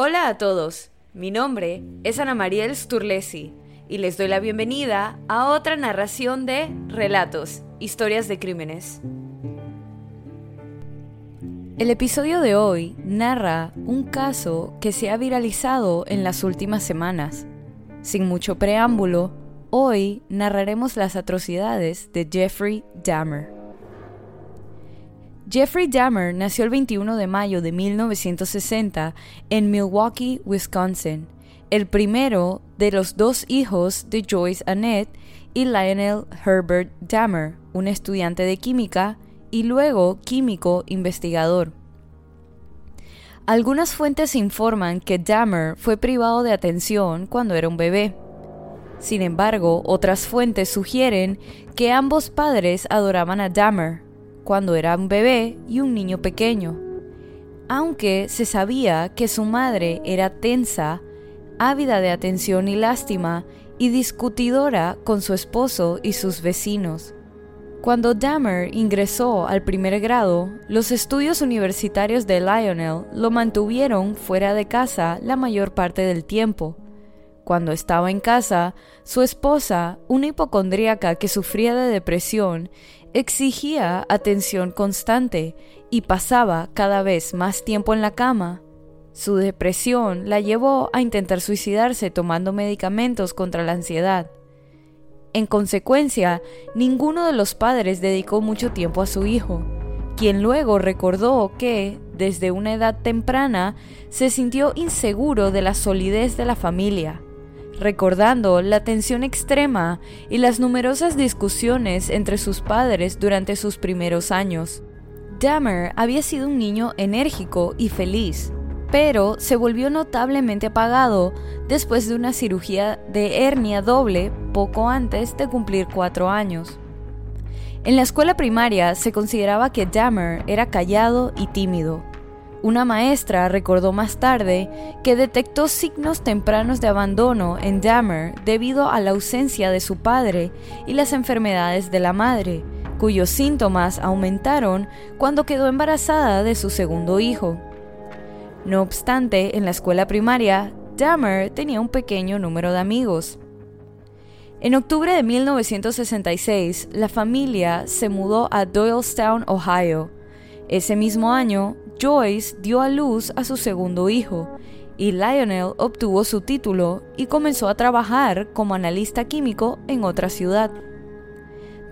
Hola a todos, mi nombre es Ana Mariel Sturlesi y les doy la bienvenida a otra narración de Relatos, Historias de Crímenes. El episodio de hoy narra un caso que se ha viralizado en las últimas semanas. Sin mucho preámbulo, hoy narraremos las atrocidades de Jeffrey Dahmer. Jeffrey Dahmer nació el 21 de mayo de 1960 en Milwaukee, Wisconsin, el primero de los dos hijos de Joyce Annette y Lionel Herbert Dahmer, un estudiante de química y luego químico investigador. Algunas fuentes informan que Dahmer fue privado de atención cuando era un bebé. Sin embargo, otras fuentes sugieren que ambos padres adoraban a Dahmer cuando era un bebé y un niño pequeño, aunque se sabía que su madre era tensa, ávida de atención y lástima y discutidora con su esposo y sus vecinos. Cuando Dahmer ingresó al primer grado, los estudios universitarios de Lionel lo mantuvieron fuera de casa la mayor parte del tiempo. Cuando estaba en casa, su esposa, una hipocondríaca que sufría de depresión, exigía atención constante y pasaba cada vez más tiempo en la cama. Su depresión la llevó a intentar suicidarse tomando medicamentos contra la ansiedad. En consecuencia, ninguno de los padres dedicó mucho tiempo a su hijo, quien luego recordó que, desde una edad temprana, se sintió inseguro de la solidez de la familia recordando la tensión extrema y las numerosas discusiones entre sus padres durante sus primeros años. Dahmer había sido un niño enérgico y feliz, pero se volvió notablemente apagado después de una cirugía de hernia doble poco antes de cumplir cuatro años. En la escuela primaria se consideraba que Dahmer era callado y tímido, una maestra recordó más tarde que detectó signos tempranos de abandono en Dahmer debido a la ausencia de su padre y las enfermedades de la madre, cuyos síntomas aumentaron cuando quedó embarazada de su segundo hijo. No obstante, en la escuela primaria, Dahmer tenía un pequeño número de amigos. En octubre de 1966, la familia se mudó a Doylestown, Ohio. Ese mismo año, Joyce dio a luz a su segundo hijo y Lionel obtuvo su título y comenzó a trabajar como analista químico en otra ciudad.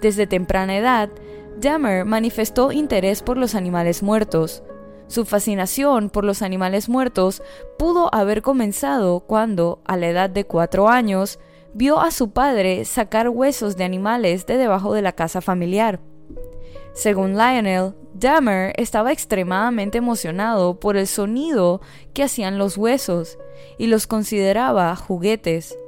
Desde temprana edad, Dahmer manifestó interés por los animales muertos. Su fascinación por los animales muertos pudo haber comenzado cuando, a la edad de cuatro años, vio a su padre sacar huesos de animales de debajo de la casa familiar. Según Lionel, Dahmer estaba extremadamente emocionado por el sonido que hacían los huesos y los consideraba juguetes.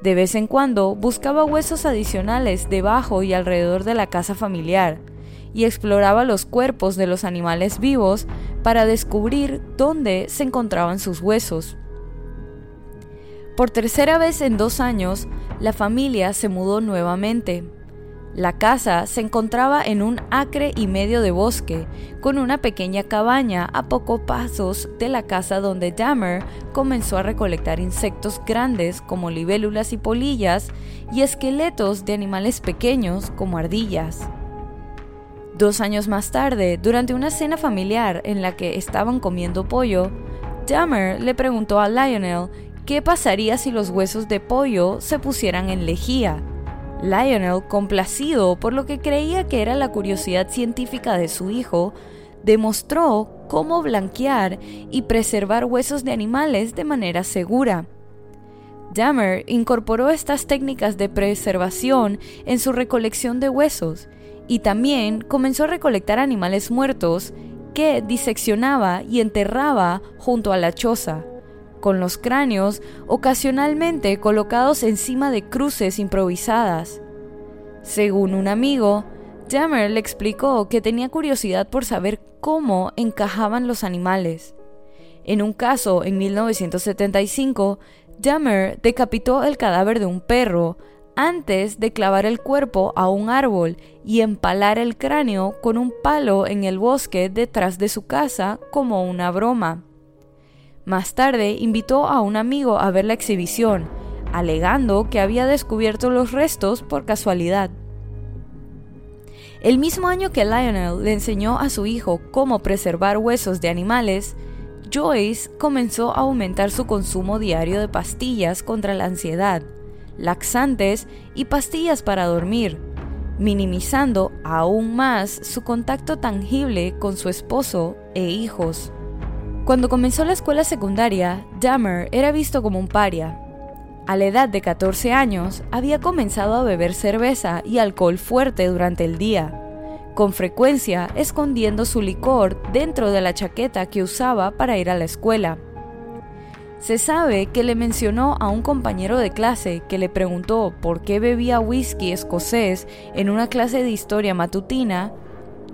De vez en cuando buscaba huesos adicionales debajo y alrededor de la casa familiar y exploraba los cuerpos de los animales vivos para descubrir dónde se encontraban sus huesos. Por tercera vez en dos años, la familia se mudó nuevamente la casa se encontraba en un acre y medio de bosque, con una pequeña cabaña a pocos pasos de la casa donde Dahmer comenzó a recolectar insectos grandes como libélulas y polillas y esqueletos de animales pequeños como ardillas. Dos años más tarde, durante una cena familiar en la que estaban comiendo pollo, Dahmer le preguntó a Lionel qué pasaría si los huesos de pollo se pusieran en lejía Lionel, complacido por lo que creía que era la curiosidad científica de su hijo, demostró cómo blanquear y preservar huesos de animales de manera segura. Dahmer incorporó estas técnicas de preservación en su recolección de huesos y también comenzó a recolectar animales muertos que diseccionaba y enterraba junto a la choza con los cráneos ocasionalmente colocados encima de cruces improvisadas. Según un amigo, Dahmer le explicó que tenía curiosidad por saber cómo encajaban los animales. En un caso, en 1975, Dahmer decapitó el cadáver de un perro antes de clavar el cuerpo a un árbol y empalar el cráneo con un palo en el bosque detrás de su casa como una broma. Más tarde invitó a un amigo a ver la exhibición, alegando que había descubierto los restos por casualidad. El mismo año que Lionel le enseñó a su hijo cómo preservar huesos de animales, Joyce comenzó a aumentar su consumo diario de pastillas contra la ansiedad, laxantes y pastillas para dormir, minimizando aún más su contacto tangible con su esposo e hijos. Cuando comenzó la escuela secundaria, Dahmer era visto como un paria. A la edad de 14 años, había comenzado a beber cerveza y alcohol fuerte durante el día, con frecuencia escondiendo su licor dentro de la chaqueta que usaba para ir a la escuela. Se sabe que le mencionó a un compañero de clase que le preguntó por qué bebía whisky escocés en una clase de historia matutina,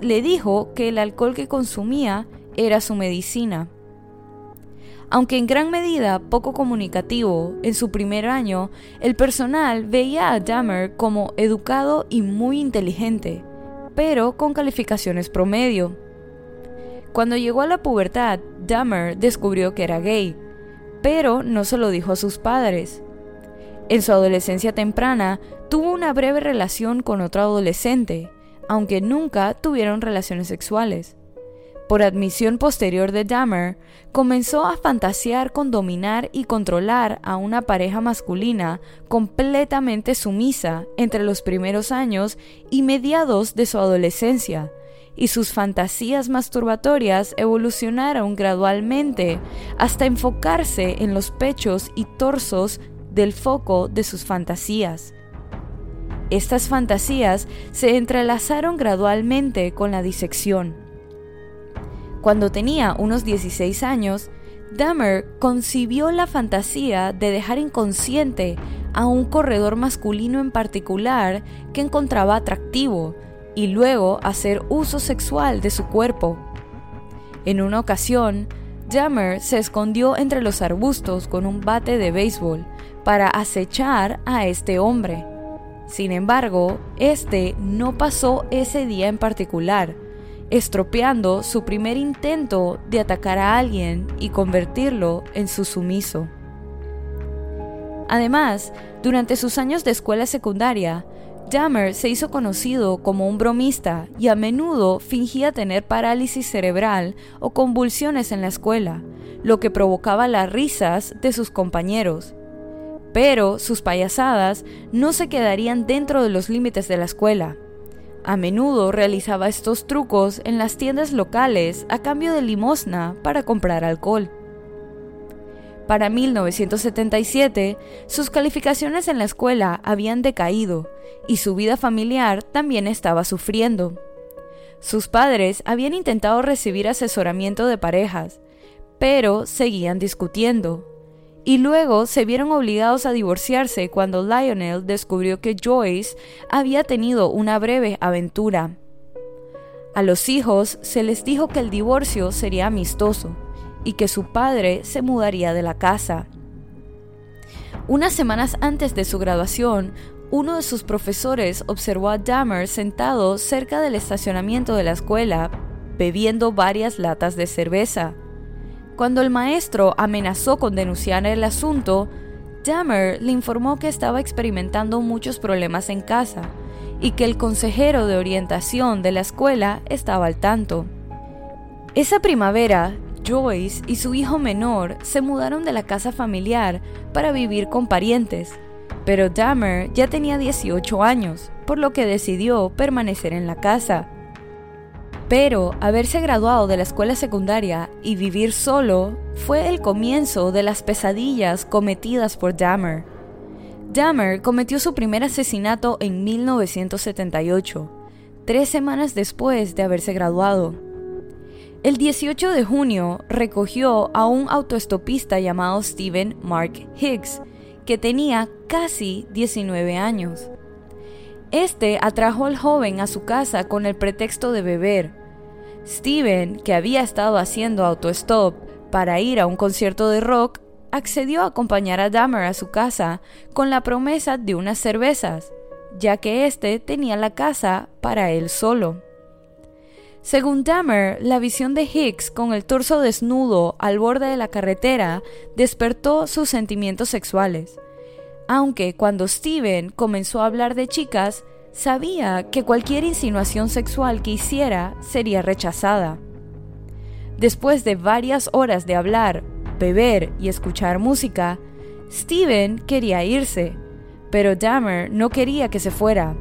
le dijo que el alcohol que consumía era su medicina. Aunque en gran medida poco comunicativo, en su primer año, el personal veía a Dahmer como educado y muy inteligente, pero con calificaciones promedio. Cuando llegó a la pubertad, Dahmer descubrió que era gay pero no se lo dijo a sus padres. En su adolescencia temprana tuvo una breve relación con otro adolescente, aunque nunca tuvieron relaciones sexuales. Por admisión posterior de Dahmer, comenzó a fantasear con dominar y controlar a una pareja masculina completamente sumisa entre los primeros años y mediados de su adolescencia, y sus fantasías masturbatorias evolucionaron gradualmente hasta enfocarse en los pechos y torsos del foco de sus fantasías. Estas fantasías se entrelazaron gradualmente con la disección. Cuando tenía unos 16 años, Dahmer concibió la fantasía de dejar inconsciente a un corredor masculino en particular que encontraba atractivo y luego hacer uso sexual de su cuerpo. En una ocasión, Dahmer se escondió entre los arbustos con un bate de béisbol para acechar a este hombre. Sin embargo, este no pasó ese día en particular, estropeando su primer intento de atacar a alguien y convertirlo en su sumiso. Además, durante sus años de escuela secundaria, Dahmer se hizo conocido como un bromista y a menudo fingía tener parálisis cerebral o convulsiones en la escuela, lo que provocaba las risas de sus compañeros. Pero sus payasadas no se quedarían dentro de los límites de la escuela. A menudo realizaba estos trucos en las tiendas locales a cambio de limosna para comprar alcohol. Para 1977, sus calificaciones en la escuela habían decaído y su vida familiar también estaba sufriendo. Sus padres habían intentado recibir asesoramiento de parejas, pero seguían discutiendo. Y luego se vieron obligados a divorciarse cuando Lionel descubrió que Joyce había tenido una breve aventura. A los hijos se les dijo que el divorcio sería amistoso y que su padre se mudaría de la casa. Unas semanas antes de su graduación, uno de sus profesores observó a Dahmer sentado cerca del estacionamiento de la escuela, bebiendo varias latas de cerveza. Cuando el maestro amenazó con denunciar el asunto, Dahmer le informó que estaba experimentando muchos problemas en casa y que el consejero de orientación de la escuela estaba al tanto. Esa primavera, Joyce y su hijo menor se mudaron de la casa familiar para vivir con parientes, pero Dahmer ya tenía 18 años, por lo que decidió permanecer en la casa. Pero haberse graduado de la escuela secundaria y vivir solo fue el comienzo de las pesadillas cometidas por Dahmer. Dahmer cometió su primer asesinato en 1978, tres semanas después de haberse graduado. El 18 de junio recogió a un autoestopista llamado Stephen Mark Higgs, que tenía casi 19 años. Este atrajo al joven a su casa con el pretexto de beber. Steven, que había estado haciendo autostop para ir a un concierto de rock, accedió a acompañar a Dahmer a su casa con la promesa de unas cervezas, ya que éste tenía la casa para él solo. Según Dahmer, la visión de Hicks con el torso desnudo al borde de la carretera despertó sus sentimientos sexuales. Aunque cuando Steven comenzó a hablar de chicas, sabía que cualquier insinuación sexual que hiciera sería rechazada. Después de varias horas de hablar, beber y escuchar música, Steven quería irse, pero Dahmer no quería que se fuera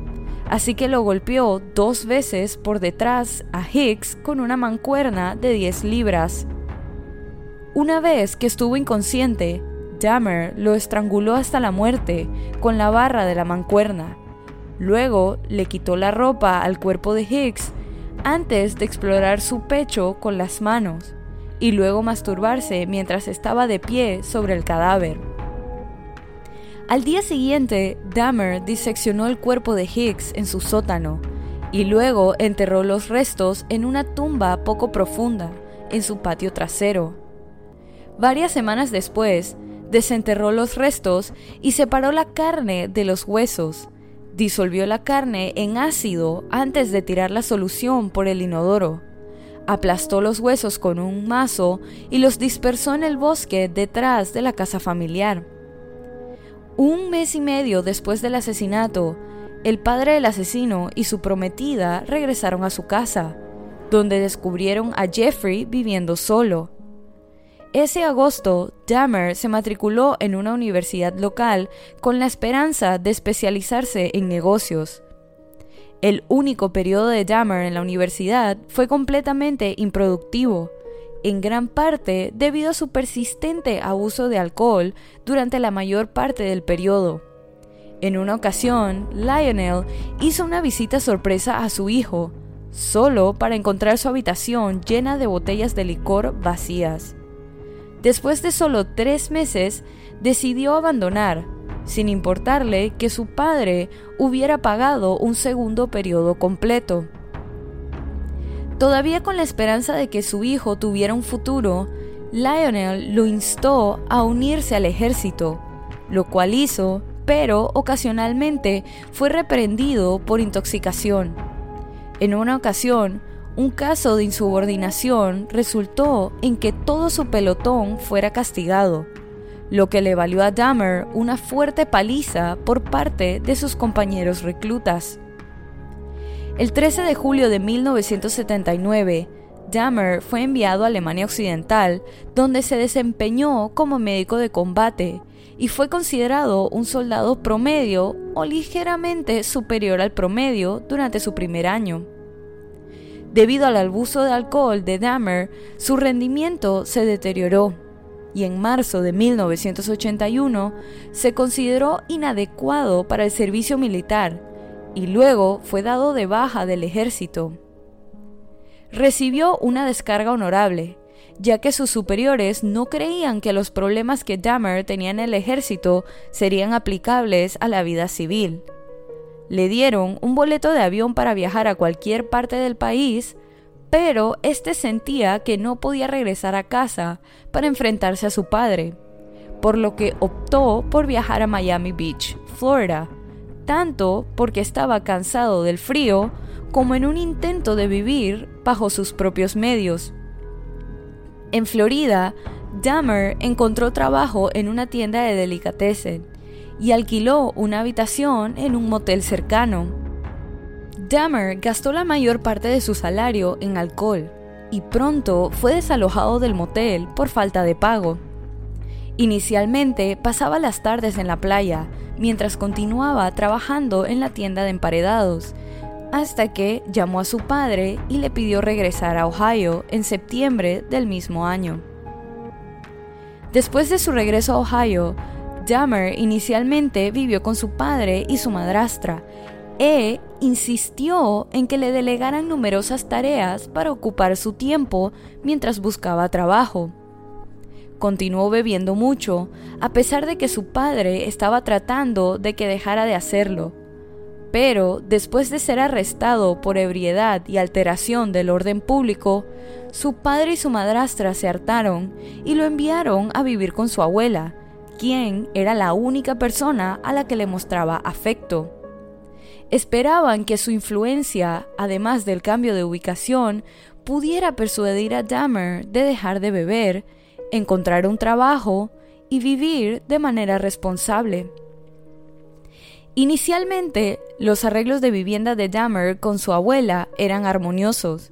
así que lo golpeó dos veces por detrás a Hicks con una mancuerna de 10 libras. Una vez que estuvo inconsciente, Dahmer lo estranguló hasta la muerte con la barra de la mancuerna. Luego le quitó la ropa al cuerpo de Hicks antes de explorar su pecho con las manos y luego masturbarse mientras estaba de pie sobre el cadáver. Al día siguiente, Dahmer diseccionó el cuerpo de Hicks en su sótano y luego enterró los restos en una tumba poco profunda en su patio trasero. Varias semanas después, desenterró los restos y separó la carne de los huesos. Disolvió la carne en ácido antes de tirar la solución por el inodoro. Aplastó los huesos con un mazo y los dispersó en el bosque detrás de la casa familiar. Un mes y medio después del asesinato, el padre del asesino y su prometida regresaron a su casa, donde descubrieron a Jeffrey viviendo solo. Ese agosto, Dahmer se matriculó en una universidad local con la esperanza de especializarse en negocios. El único periodo de Dahmer en la universidad fue completamente improductivo, en gran parte debido a su persistente abuso de alcohol durante la mayor parte del periodo. En una ocasión, Lionel hizo una visita sorpresa a su hijo, solo para encontrar su habitación llena de botellas de licor vacías. Después de solo tres meses, decidió abandonar, sin importarle que su padre hubiera pagado un segundo periodo completo. Todavía con la esperanza de que su hijo tuviera un futuro, Lionel lo instó a unirse al ejército, lo cual hizo, pero ocasionalmente fue reprendido por intoxicación. En una ocasión, un caso de insubordinación resultó en que todo su pelotón fuera castigado, lo que le valió a Dahmer una fuerte paliza por parte de sus compañeros reclutas. El 13 de julio de 1979, Dahmer fue enviado a Alemania Occidental, donde se desempeñó como médico de combate y fue considerado un soldado promedio o ligeramente superior al promedio durante su primer año. Debido al abuso de alcohol de Dahmer, su rendimiento se deterioró y en marzo de 1981 se consideró inadecuado para el servicio militar y luego fue dado de baja del ejército. Recibió una descarga honorable, ya que sus superiores no creían que los problemas que Dahmer tenía en el ejército serían aplicables a la vida civil. Le dieron un boleto de avión para viajar a cualquier parte del país, pero este sentía que no podía regresar a casa para enfrentarse a su padre, por lo que optó por viajar a Miami Beach, Florida, tanto porque estaba cansado del frío como en un intento de vivir bajo sus propios medios. En Florida, Dahmer encontró trabajo en una tienda de delicatessen y alquiló una habitación en un motel cercano. Dahmer gastó la mayor parte de su salario en alcohol y pronto fue desalojado del motel por falta de pago. Inicialmente pasaba las tardes en la playa, mientras continuaba trabajando en la tienda de emparedados, hasta que llamó a su padre y le pidió regresar a Ohio en septiembre del mismo año. Después de su regreso a Ohio, Dahmer inicialmente vivió con su padre y su madrastra, e insistió en que le delegaran numerosas tareas para ocupar su tiempo mientras buscaba trabajo continuó bebiendo mucho, a pesar de que su padre estaba tratando de que dejara de hacerlo. Pero, después de ser arrestado por ebriedad y alteración del orden público, su padre y su madrastra se hartaron y lo enviaron a vivir con su abuela, quien era la única persona a la que le mostraba afecto. esperaban que su influencia, además del cambio de ubicación, pudiera persuadir a Dahmer de dejar de beber, encontrar un trabajo y vivir de manera responsable. Inicialmente, los arreglos de vivienda de Dahmer con su abuela eran armoniosos.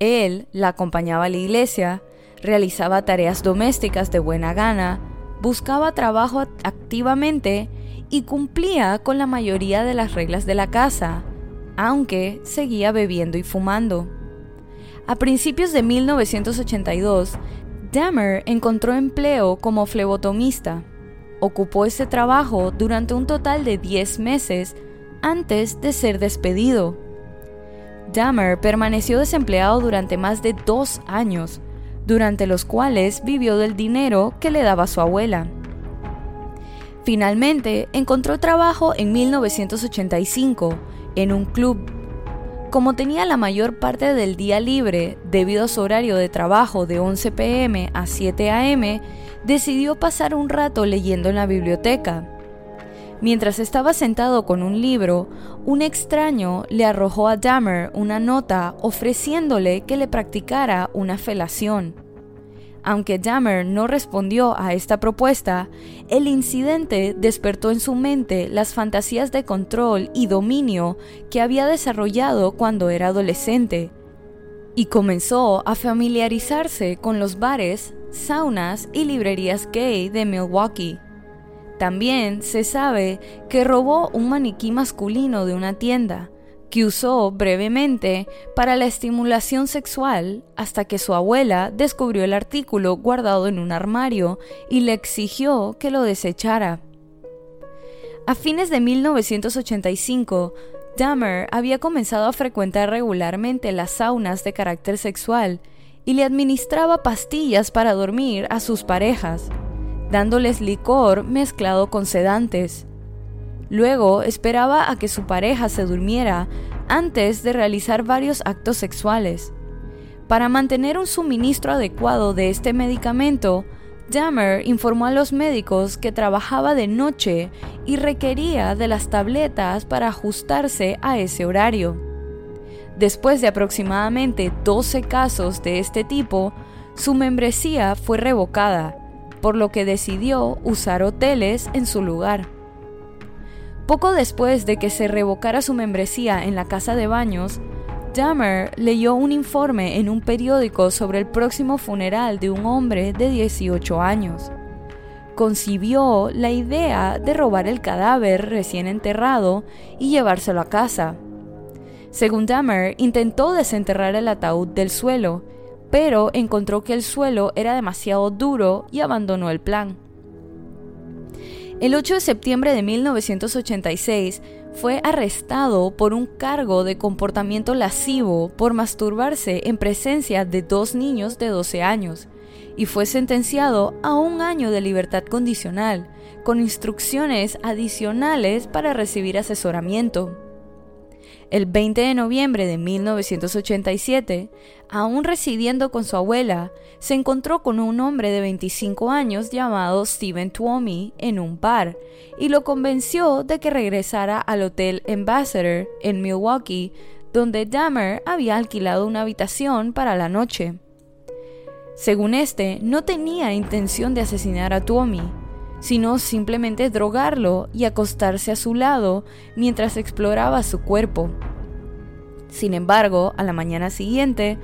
Él la acompañaba a la iglesia, realizaba tareas domésticas de buena gana, buscaba trabajo activamente y cumplía con la mayoría de las reglas de la casa, aunque seguía bebiendo y fumando. A principios de 1982, Dahmer encontró empleo como flebotomista ocupó ese trabajo durante un total de 10 meses antes de ser despedido. Dahmer permaneció desempleado durante más de dos años, durante los cuales vivió del dinero que le daba su abuela. Finalmente encontró trabajo en 1985 en un club. Como tenía la mayor parte del día libre debido a su horario de trabajo de 11 pm a 7 am, decidió pasar un rato leyendo en la biblioteca. Mientras estaba sentado con un libro, un extraño le arrojó a Dahmer una nota ofreciéndole que le practicara una felación. Aunque Dahmer no respondió a esta propuesta, el incidente despertó en su mente las fantasías de control y dominio que había desarrollado cuando era adolescente, y comenzó a familiarizarse con los bares saunas y librerías gay de Milwaukee. También se sabe que robó un maniquí masculino de una tienda, que usó brevemente para la estimulación sexual hasta que su abuela descubrió el artículo guardado en un armario y le exigió que lo desechara. A fines de 1985, Dahmer había comenzado a frecuentar regularmente las saunas de carácter sexual y le administraba pastillas para dormir a sus parejas, dándoles licor mezclado con sedantes. Luego esperaba a que su pareja se durmiera antes de realizar varios actos sexuales. Para mantener un suministro adecuado de este medicamento, Dahmer informó a los médicos que trabajaba de noche y requería de las tabletas para ajustarse a ese horario. Después de aproximadamente 12 casos de este tipo, su membresía fue revocada, por lo que decidió usar hoteles en su lugar. Poco después de que se revocara su membresía en la casa de baños, Dahmer leyó un informe en un periódico sobre el próximo funeral de un hombre de 18 años. Concibió la idea de robar el cadáver recién enterrado y llevárselo a casa. Según Dahmer, intentó desenterrar el ataúd del suelo, pero encontró que el suelo era demasiado duro y abandonó el plan. El 8 de septiembre de 1986 fue arrestado por un cargo de comportamiento lascivo por masturbarse en presencia de dos niños de 12 años y fue sentenciado a un año de libertad condicional, con instrucciones adicionales para recibir asesoramiento. El 20 de noviembre de 1987, aún residiendo con su abuela, se encontró con un hombre de 25 años llamado Steven Tuomi en un bar y lo convenció de que regresara al Hotel Ambassador en Milwaukee, donde Dahmer había alquilado una habitación para la noche. Según este, no tenía intención de asesinar a Tuomi, sino simplemente drogarlo y acostarse a su lado mientras exploraba su cuerpo. Sin embargo, a la mañana siguiente,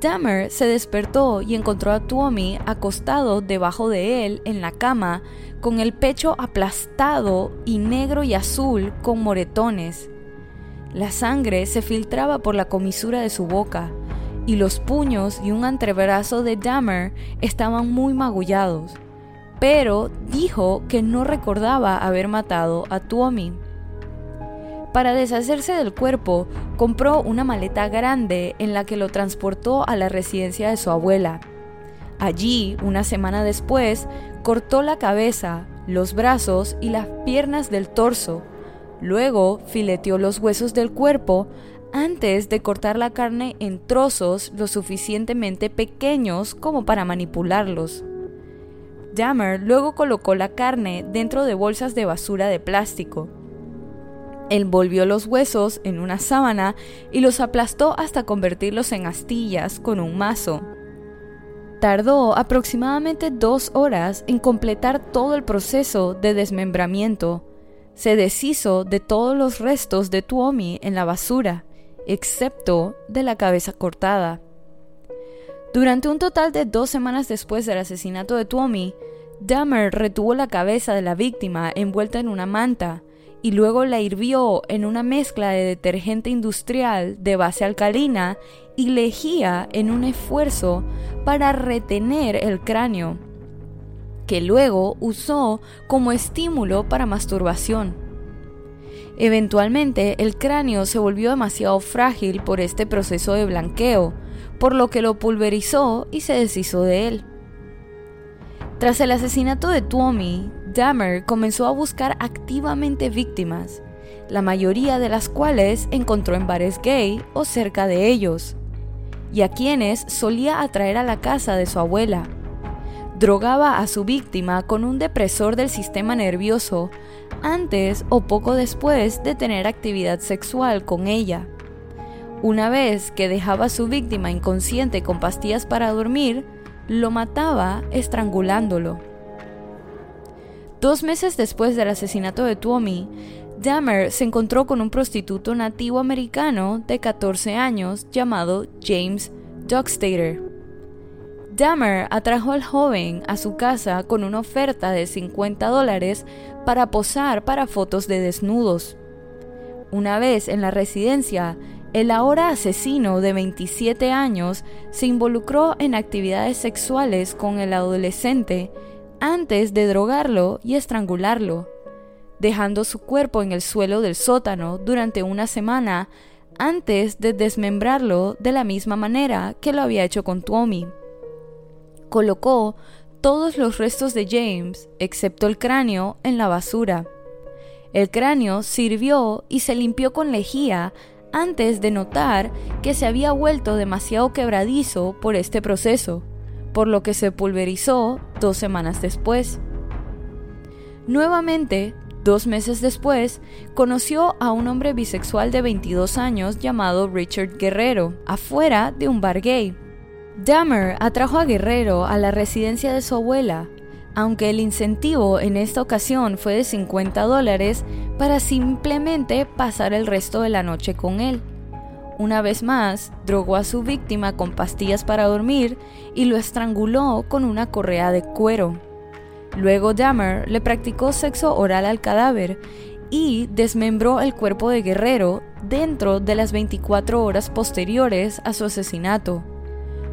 Dahmer se despertó y encontró a Tuomi acostado debajo de él en la cama, con el pecho aplastado y negro y azul con moretones. La sangre se filtraba por la comisura de su boca, y los puños y un antebrazo de Dahmer estaban muy magullados pero dijo que no recordaba haber matado a Tuomi. Para deshacerse del cuerpo, compró una maleta grande en la que lo transportó a la residencia de su abuela. Allí, una semana después, cortó la cabeza, los brazos y las piernas del torso. Luego fileteó los huesos del cuerpo antes de cortar la carne en trozos lo suficientemente pequeños como para manipularlos. Dahmer luego colocó la carne dentro de bolsas de basura de plástico. Envolvió los huesos en una sábana y los aplastó hasta convertirlos en astillas con un mazo. Tardó aproximadamente dos horas en completar todo el proceso de desmembramiento. Se deshizo de todos los restos de Tuomi en la basura, excepto de la cabeza cortada. Durante un total de dos semanas después del asesinato de Tuomi, Dahmer retuvo la cabeza de la víctima envuelta en una manta y luego la hirvió en una mezcla de detergente industrial de base alcalina y lejía en un esfuerzo para retener el cráneo, que luego usó como estímulo para masturbación. Eventualmente el cráneo se volvió demasiado frágil por este proceso de blanqueo, por lo que lo pulverizó y se deshizo de él. Tras el asesinato de Tuomi, Dahmer comenzó a buscar activamente víctimas, la mayoría de las cuales encontró en bares gay o cerca de ellos, y a quienes solía atraer a la casa de su abuela. Drogaba a su víctima con un depresor del sistema nervioso antes o poco después de tener actividad sexual con ella. Una vez que dejaba a su víctima inconsciente con pastillas para dormir, lo mataba estrangulándolo. Dos meses después del asesinato de Tuomi, Dahmer se encontró con un prostituto nativo americano de 14 años llamado James Dockstader. Dahmer atrajo al joven a su casa con una oferta de 50 dólares para posar para fotos de desnudos. Una vez en la residencia, el ahora asesino de 27 años se involucró en actividades sexuales con el adolescente antes de drogarlo y estrangularlo, dejando su cuerpo en el suelo del sótano durante una semana antes de desmembrarlo de la misma manera que lo había hecho con Tommy. Colocó todos los restos de James, excepto el cráneo, en la basura. El cráneo sirvió y se limpió con lejía antes de notar que se había vuelto demasiado quebradizo por este proceso por lo que se pulverizó dos semanas después. Nuevamente, dos meses después, conoció a un hombre bisexual de 22 años llamado Richard Guerrero, afuera de un bar gay. Dahmer atrajo a Guerrero a la residencia de su abuela, aunque el incentivo en esta ocasión fue de 50 dólares para simplemente pasar el resto de la noche con él. Una vez más, drogó a su víctima con pastillas para dormir y lo estranguló con una correa de cuero. Luego Dahmer le practicó sexo oral al cadáver y desmembró el cuerpo de Guerrero dentro de las 24 horas posteriores a su asesinato,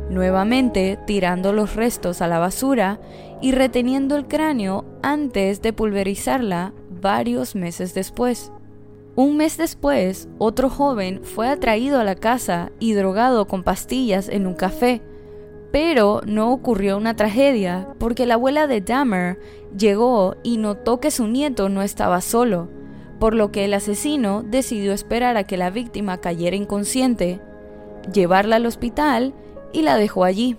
nuevamente tirando los restos a la basura y reteniendo el cráneo antes de pulverizarla varios meses después. Un mes después, otro joven fue atraído a la casa y drogado con pastillas en un café. Pero no ocurrió una tragedia porque la abuela de Dahmer llegó y notó que su nieto no estaba solo, por lo que el asesino decidió esperar a que la víctima cayera inconsciente, llevarla al hospital y la dejó allí.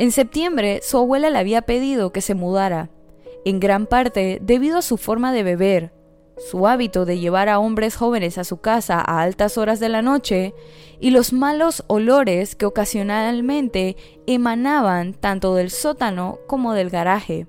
En septiembre, su abuela le había pedido que se mudara, en gran parte debido a su forma de beber, su hábito de llevar a hombres jóvenes a su casa a altas horas de la noche y los malos olores que ocasionalmente emanaban tanto del sótano como del garaje.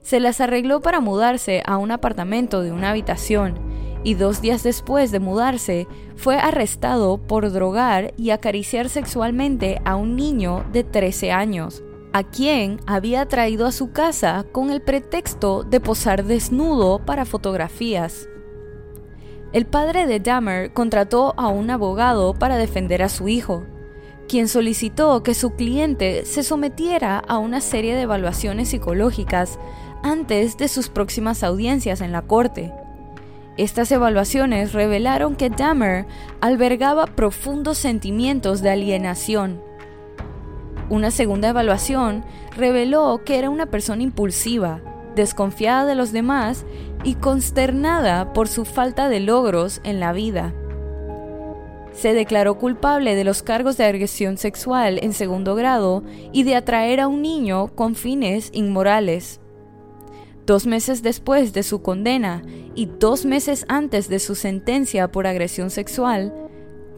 Se las arregló para mudarse a un apartamento de una habitación y dos días después de mudarse fue arrestado por drogar y acariciar sexualmente a un niño de 13 años a quien había traído a su casa con el pretexto de posar desnudo para fotografías. El padre de Dahmer contrató a un abogado para defender a su hijo, quien solicitó que su cliente se sometiera a una serie de evaluaciones psicológicas antes de sus próximas audiencias en la corte. Estas evaluaciones revelaron que Dahmer albergaba profundos sentimientos de alienación, una segunda evaluación reveló que era una persona impulsiva, desconfiada de los demás y consternada por su falta de logros en la vida. Se declaró culpable de los cargos de agresión sexual en segundo grado y de atraer a un niño con fines inmorales. Dos meses después de su condena y dos meses antes de su sentencia por agresión sexual,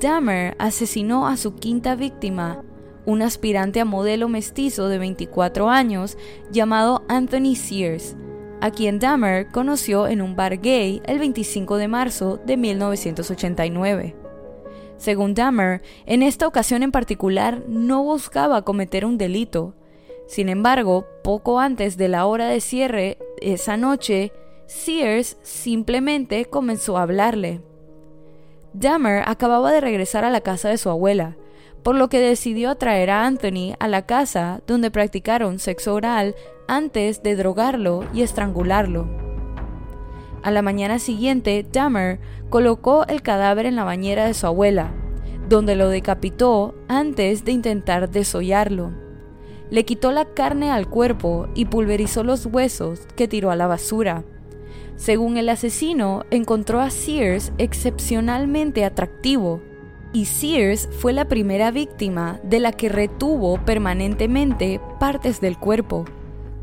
Dahmer asesinó a su quinta víctima, un aspirante a modelo mestizo de 24 años llamado Anthony Sears, a quien Dahmer conoció en un bar gay el 25 de marzo de 1989. Según Dahmer, en esta ocasión en particular no buscaba cometer un delito. Sin embargo, poco antes de la hora de cierre esa noche, Sears simplemente comenzó a hablarle. Dahmer acababa de regresar a la casa de su abuela, por lo que decidió atraer a Anthony a la casa donde practicaron sexo oral antes de drogarlo y estrangularlo. A la mañana siguiente, Dahmer colocó el cadáver en la bañera de su abuela, donde lo decapitó antes de intentar desollarlo. Le quitó la carne al cuerpo y pulverizó los huesos que tiró a la basura. Según el asesino, encontró a Sears excepcionalmente atractivo y Sears fue la primera víctima de la que retuvo permanentemente partes del cuerpo.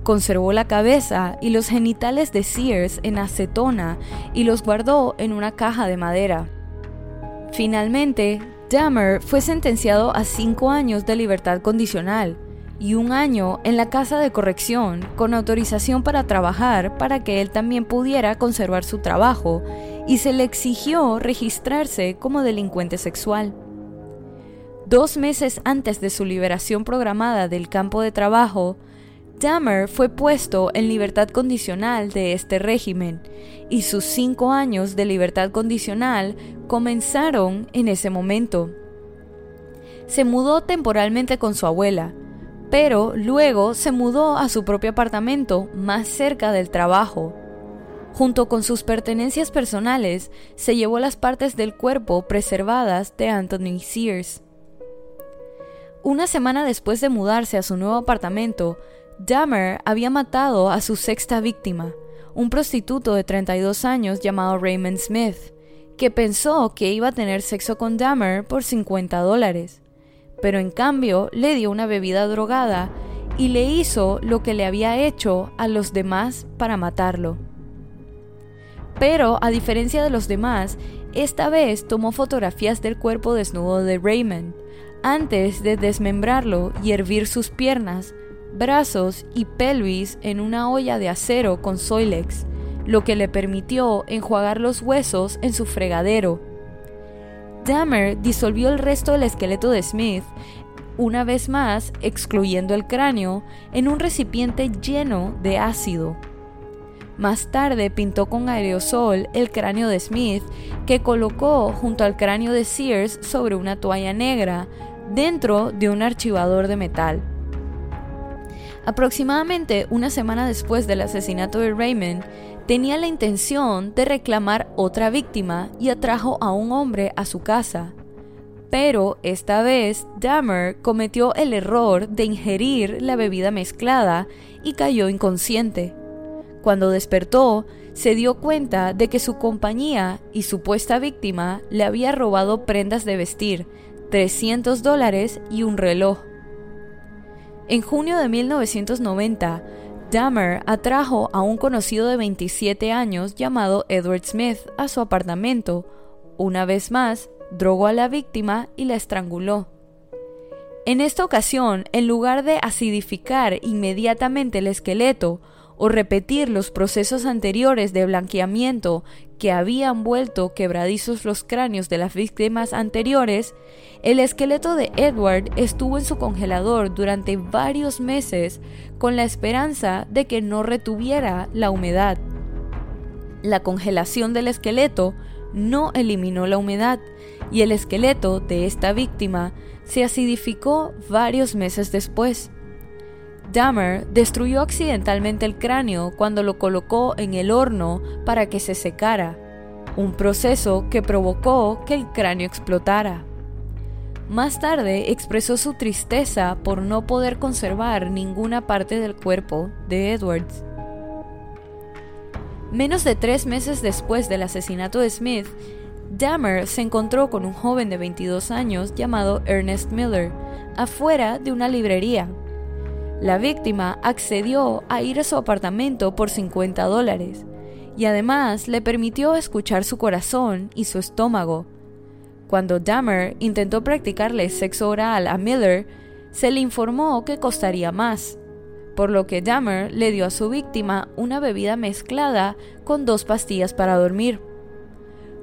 Conservó la cabeza y los genitales de Sears en acetona y los guardó en una caja de madera. Finalmente, Dahmer fue sentenciado a cinco años de libertad condicional y un año en la casa de corrección con autorización para trabajar para que él también pudiera conservar su trabajo y se le exigió registrarse como delincuente sexual. Dos meses antes de su liberación programada del campo de trabajo, Dahmer fue puesto en libertad condicional de este régimen y sus cinco años de libertad condicional comenzaron en ese momento. Se mudó temporalmente con su abuela, pero luego se mudó a su propio apartamento más cerca del trabajo. Junto con sus pertenencias personales, se llevó las partes del cuerpo preservadas de Anthony Sears. Una semana después de mudarse a su nuevo apartamento, Dahmer había matado a su sexta víctima, un prostituto de 32 años llamado Raymond Smith, que pensó que iba a tener sexo con Dahmer por 50 dólares pero en cambio le dio una bebida drogada y le hizo lo que le había hecho a los demás para matarlo. Pero, a diferencia de los demás, esta vez tomó fotografías del cuerpo desnudo de Raymond, antes de desmembrarlo y hervir sus piernas, brazos y pelvis en una olla de acero con Soilex, lo que le permitió enjuagar los huesos en su fregadero Dahmer disolvió el resto del esqueleto de Smith, una vez más excluyendo el cráneo, en un recipiente lleno de ácido. Más tarde pintó con aerosol el cráneo de Smith, que colocó junto al cráneo de Sears sobre una toalla negra, dentro de un archivador de metal. Aproximadamente una semana después del asesinato de Raymond, tenía la intención de reclamar otra víctima y atrajo a un hombre a su casa. Pero esta vez Dahmer cometió el error de ingerir la bebida mezclada y cayó inconsciente. Cuando despertó, se dio cuenta de que su compañía y supuesta víctima le había robado prendas de vestir, 300 dólares y un reloj. En junio de 1990, Dahmer atrajo a un conocido de 27 años llamado Edward Smith a su apartamento. Una vez más, drogó a la víctima y la estranguló. En esta ocasión, en lugar de acidificar inmediatamente el esqueleto, o repetir los procesos anteriores de blanqueamiento que habían vuelto quebradizos los cráneos de las víctimas anteriores, el esqueleto de Edward estuvo en su congelador durante varios meses con la esperanza de que no retuviera la humedad. La congelación del esqueleto no eliminó la humedad y el esqueleto de esta víctima se acidificó varios meses después. Dahmer destruyó accidentalmente el cráneo cuando lo colocó en el horno para que se secara, un proceso que provocó que el cráneo explotara. Más tarde expresó su tristeza por no poder conservar ninguna parte del cuerpo de Edwards. Menos de tres meses después del asesinato de Smith, Dahmer se encontró con un joven de 22 años llamado Ernest Miller afuera de una librería La víctima accedió a ir a su apartamento por 50 dólares y además le permitió escuchar su corazón y su estómago. Cuando Dahmer intentó practicarle sexo oral a Miller, se le informó que costaría más, por lo que Dahmer le dio a su víctima una bebida mezclada con dos pastillas para dormir.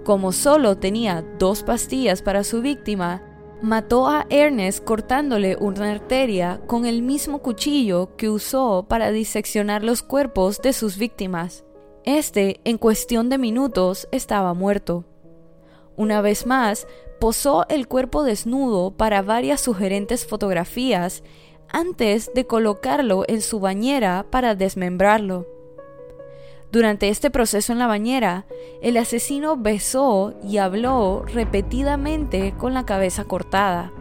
Como solo tenía dos pastillas para su víctima, mató a Ernest cortándole una arteria con el mismo cuchillo que usó para diseccionar los cuerpos de sus víctimas. Este, en cuestión de minutos, estaba muerto. Una vez más, posó el cuerpo desnudo para varias sugerentes fotografías antes de colocarlo en su bañera para desmembrarlo. Durante este proceso en la bañera, el asesino besó y habló repetidamente con la cabeza cortada.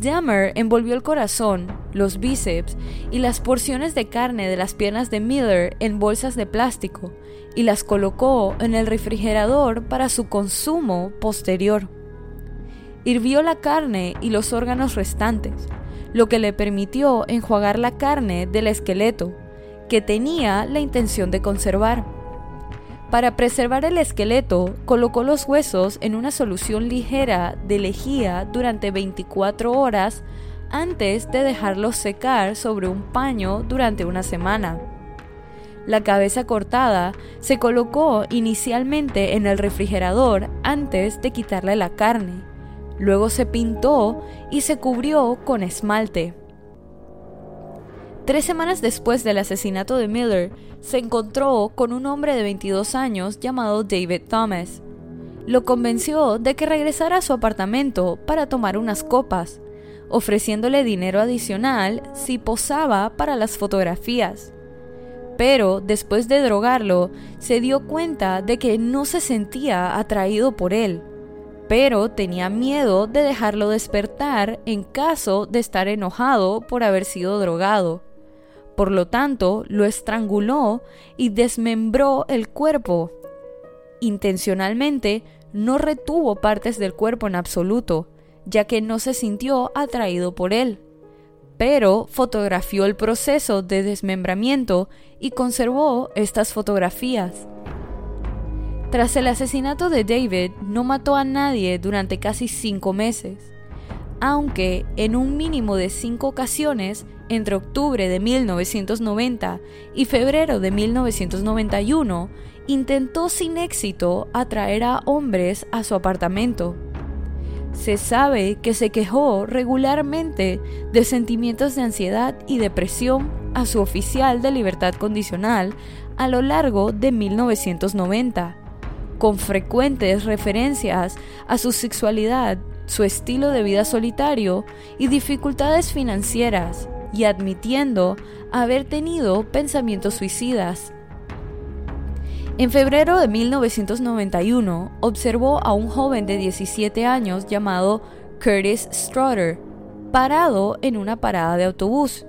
Dahmer envolvió el corazón, los bíceps y las porciones de carne de las piernas de Miller en bolsas de plástico y las colocó en el refrigerador para su consumo posterior. Hirvió la carne y los órganos restantes, lo que le permitió enjuagar la carne del esqueleto, que tenía la intención de conservar. Para preservar el esqueleto, colocó los huesos en una solución ligera de lejía durante 24 horas antes de dejarlos secar sobre un paño durante una semana. La cabeza cortada se colocó inicialmente en el refrigerador antes de quitarle la carne. Luego se pintó y se cubrió con esmalte. Tres semanas después del asesinato de Miller, se encontró con un hombre de 22 años llamado David Thomas. Lo convenció de que regresara a su apartamento para tomar unas copas, ofreciéndole dinero adicional si posaba para las fotografías. Pero después de drogarlo, se dio cuenta de que no se sentía atraído por él, pero tenía miedo de dejarlo despertar en caso de estar enojado por haber sido drogado. Por lo tanto, lo estranguló y desmembró el cuerpo. Intencionalmente, no retuvo partes del cuerpo en absoluto, ya que no se sintió atraído por él. Pero fotografió el proceso de desmembramiento y conservó estas fotografías. Tras el asesinato de David, no mató a nadie durante casi cinco meses, aunque en un mínimo de cinco ocasiones entre octubre de 1990 y febrero de 1991, intentó sin éxito atraer a hombres a su apartamento. Se sabe que se quejó regularmente de sentimientos de ansiedad y depresión a su oficial de libertad condicional a lo largo de 1990, con frecuentes referencias a su sexualidad, su estilo de vida solitario y dificultades financieras, y admitiendo haber tenido pensamientos suicidas. En febrero de 1991 observó a un joven de 17 años llamado Curtis Strutter parado en una parada de autobús.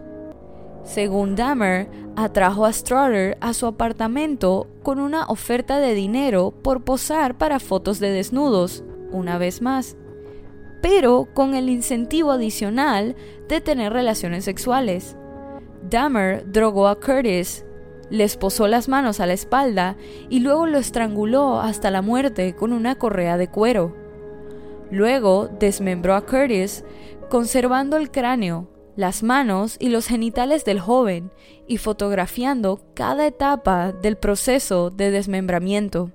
Según Dahmer, atrajo a Strutter a su apartamento con una oferta de dinero por posar para fotos de desnudos, una vez más pero con el incentivo adicional de tener relaciones sexuales. Dahmer drogó a Curtis, le esposó las manos a la espalda y luego lo estranguló hasta la muerte con una correa de cuero. Luego desmembró a Curtis, conservando el cráneo, las manos y los genitales del joven y fotografiando cada etapa del proceso de desmembramiento.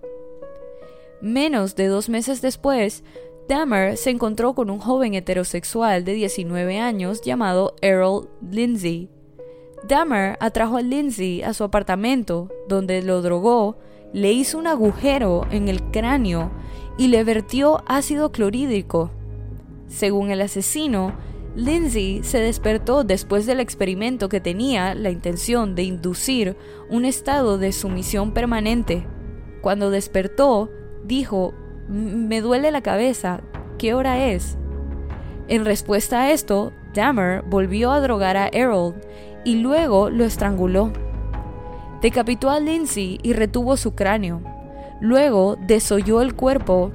Menos de dos meses después, Dahmer se encontró con un joven heterosexual de 19 años llamado Errol Lindsay. Dahmer atrajo a Lindsay a su apartamento, donde lo drogó, le hizo un agujero en el cráneo y le vertió ácido clorhídrico. Según el asesino, Lindsay se despertó después del experimento que tenía la intención de inducir un estado de sumisión permanente. Cuando despertó, dijo me duele la cabeza, ¿qué hora es? En respuesta a esto, Dahmer volvió a drogar a Errol y luego lo estranguló. Decapitó a Lindsay y retuvo su cráneo. Luego desolló el cuerpo,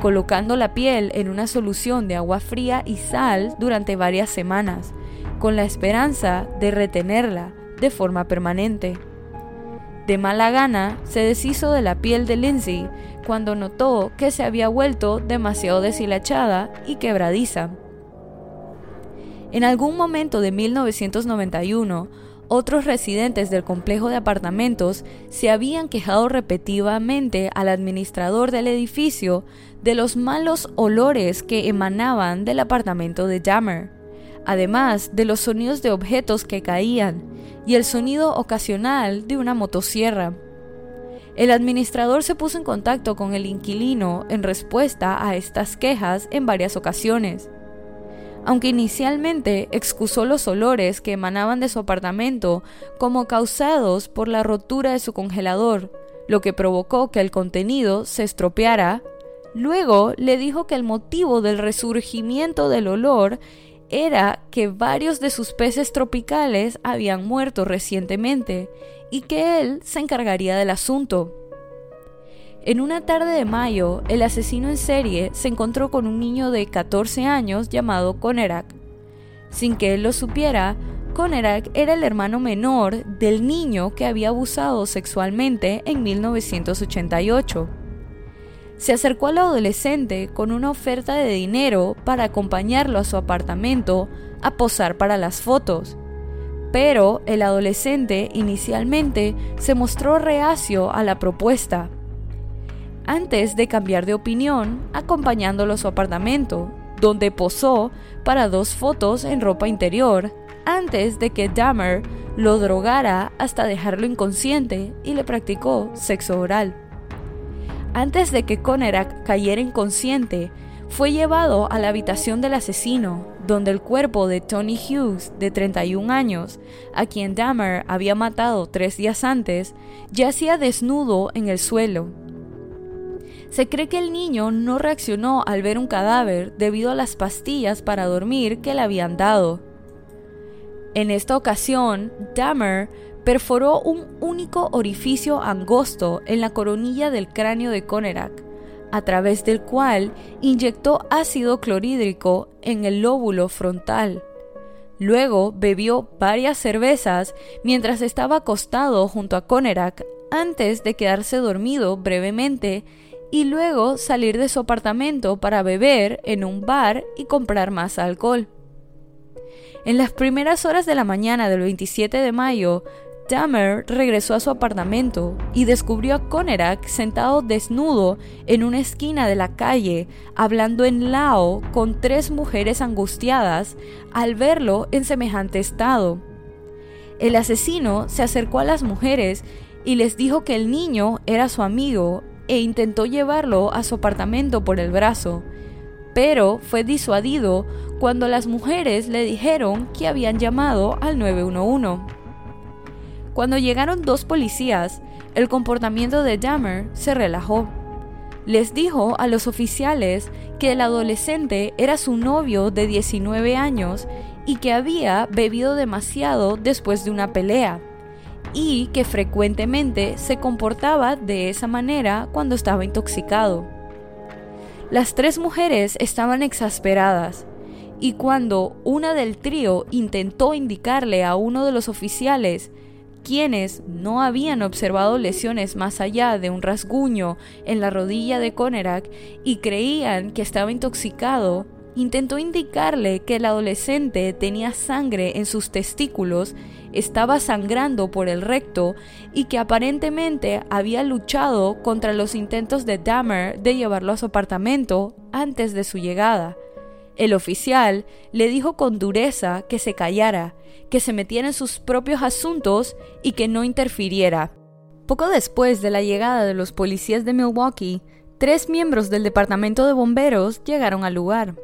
colocando la piel en una solución de agua fría y sal durante varias semanas, con la esperanza de retenerla de forma permanente. De mala gana, se deshizo de la piel de Lindsay cuando notó que se había vuelto demasiado deshilachada y quebradiza. En algún momento de 1991, otros residentes del complejo de apartamentos se habían quejado repetidamente al administrador del edificio de los malos olores que emanaban del apartamento de Jammer, además de los sonidos de objetos que caían y el sonido ocasional de una motosierra. El administrador se puso en contacto con el inquilino en respuesta a estas quejas en varias ocasiones. Aunque inicialmente excusó los olores que emanaban de su apartamento como causados por la rotura de su congelador, lo que provocó que el contenido se estropeara, luego le dijo que el motivo del resurgimiento del olor era que varios de sus peces tropicales habían muerto recientemente y que él se encargaría del asunto. En una tarde de mayo, el asesino en serie se encontró con un niño de 14 años llamado Conerak. Sin que él lo supiera, Conerak era el hermano menor del niño que había abusado sexualmente en 1988. Se acercó al adolescente con una oferta de dinero para acompañarlo a su apartamento a posar para las fotos. Pero el adolescente inicialmente se mostró reacio a la propuesta antes de cambiar de opinión acompañándolo a su apartamento, donde posó para dos fotos en ropa interior, antes de que Dahmer lo drogara hasta dejarlo inconsciente y le practicó sexo oral. Antes de que Conerak cayera inconsciente, fue llevado a la habitación del asesino, donde el cuerpo de Tony Hughes, de 31 años, a quien Dahmer había matado tres días antes, yacía desnudo en el suelo se cree que el niño no reaccionó al ver un cadáver debido a las pastillas para dormir que le habían dado. En esta ocasión, Dahmer perforó un único orificio angosto en la coronilla del cráneo de Conerak, a través del cual inyectó ácido clorhídrico en el lóbulo frontal. Luego bebió varias cervezas mientras estaba acostado junto a Conerak antes de quedarse dormido brevemente y luego salir de su apartamento para beber en un bar y comprar más alcohol. En las primeras horas de la mañana del 27 de mayo, Dahmer regresó a su apartamento y descubrió a Conerak sentado desnudo en una esquina de la calle, hablando en lao con tres mujeres angustiadas al verlo en semejante estado. El asesino se acercó a las mujeres y les dijo que el niño era su amigo e intentó llevarlo a su apartamento por el brazo, pero fue disuadido cuando las mujeres le dijeron que habían llamado al 911. Cuando llegaron dos policías, el comportamiento de Dahmer se relajó. Les dijo a los oficiales que el adolescente era su novio de 19 años y que había bebido demasiado después de una pelea y que frecuentemente se comportaba de esa manera cuando estaba intoxicado. Las tres mujeres estaban exasperadas y cuando una del trío intentó indicarle a uno de los oficiales quienes no habían observado lesiones más allá de un rasguño en la rodilla de Conerak y creían que estaba intoxicado, intentó indicarle que el adolescente tenía sangre en sus testículos, estaba sangrando por el recto y que aparentemente había luchado contra los intentos de Dahmer de llevarlo a su apartamento antes de su llegada. El oficial le dijo con dureza que se callara, que se metiera en sus propios asuntos y que no interfiriera. Poco después de la llegada de los policías de Milwaukee, tres miembros del departamento de bomberos llegaron al lugar.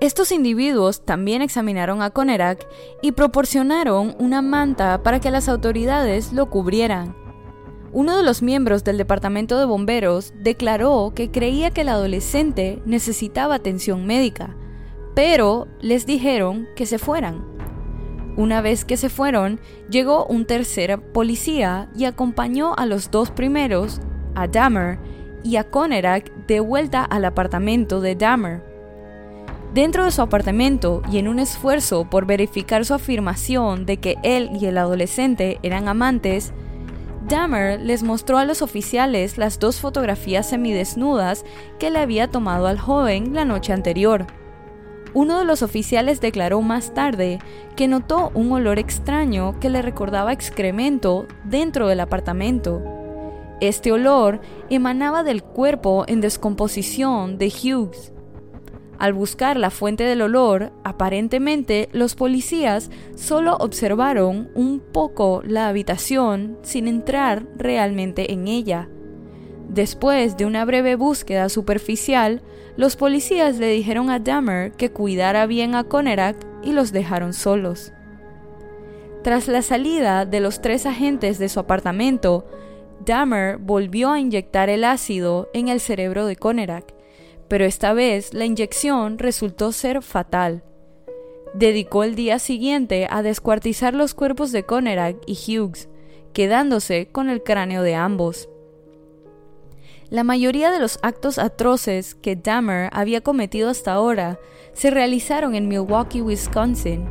Estos individuos también examinaron a Conerak y proporcionaron una manta para que las autoridades lo cubrieran. Uno de los miembros del departamento de bomberos declaró que creía que el adolescente necesitaba atención médica, pero les dijeron que se fueran. Una vez que se fueron, llegó un tercer policía y acompañó a los dos primeros, a Dahmer y a Conerak, de vuelta al apartamento de Dahmer. Dentro de su apartamento y en un esfuerzo por verificar su afirmación de que él y el adolescente eran amantes, Dahmer les mostró a los oficiales las dos fotografías semidesnudas que le había tomado al joven la noche anterior. Uno de los oficiales declaró más tarde que notó un olor extraño que le recordaba excremento dentro del apartamento. Este olor emanaba del cuerpo en descomposición de Hughes. Al buscar la fuente del olor, aparentemente los policías solo observaron un poco la habitación sin entrar realmente en ella. Después de una breve búsqueda superficial, los policías le dijeron a Dahmer que cuidara bien a Conerak y los dejaron solos. Tras la salida de los tres agentes de su apartamento, Dahmer volvió a inyectar el ácido en el cerebro de Conerak pero esta vez la inyección resultó ser fatal. Dedicó el día siguiente a descuartizar los cuerpos de Conerak y Hughes, quedándose con el cráneo de ambos. La mayoría de los actos atroces que Dahmer había cometido hasta ahora se realizaron en Milwaukee, Wisconsin,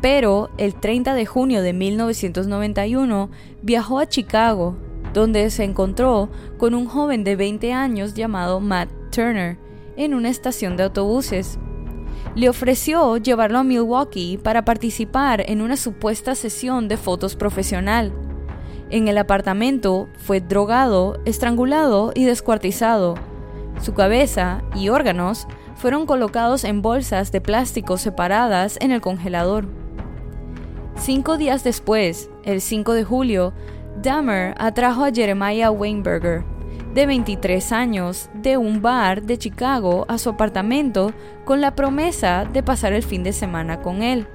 pero el 30 de junio de 1991 viajó a Chicago, donde se encontró con un joven de 20 años llamado Matt Turner, en una estación de autobuses. Le ofreció llevarlo a Milwaukee para participar en una supuesta sesión de fotos profesional. En el apartamento fue drogado, estrangulado y descuartizado. Su cabeza y órganos fueron colocados en bolsas de plástico separadas en el congelador. Cinco días después, el 5 de julio, Dahmer atrajo a Jeremiah Weinberger, de 23 años de un bar de Chicago a su apartamento con la promesa de pasar el fin de semana con él.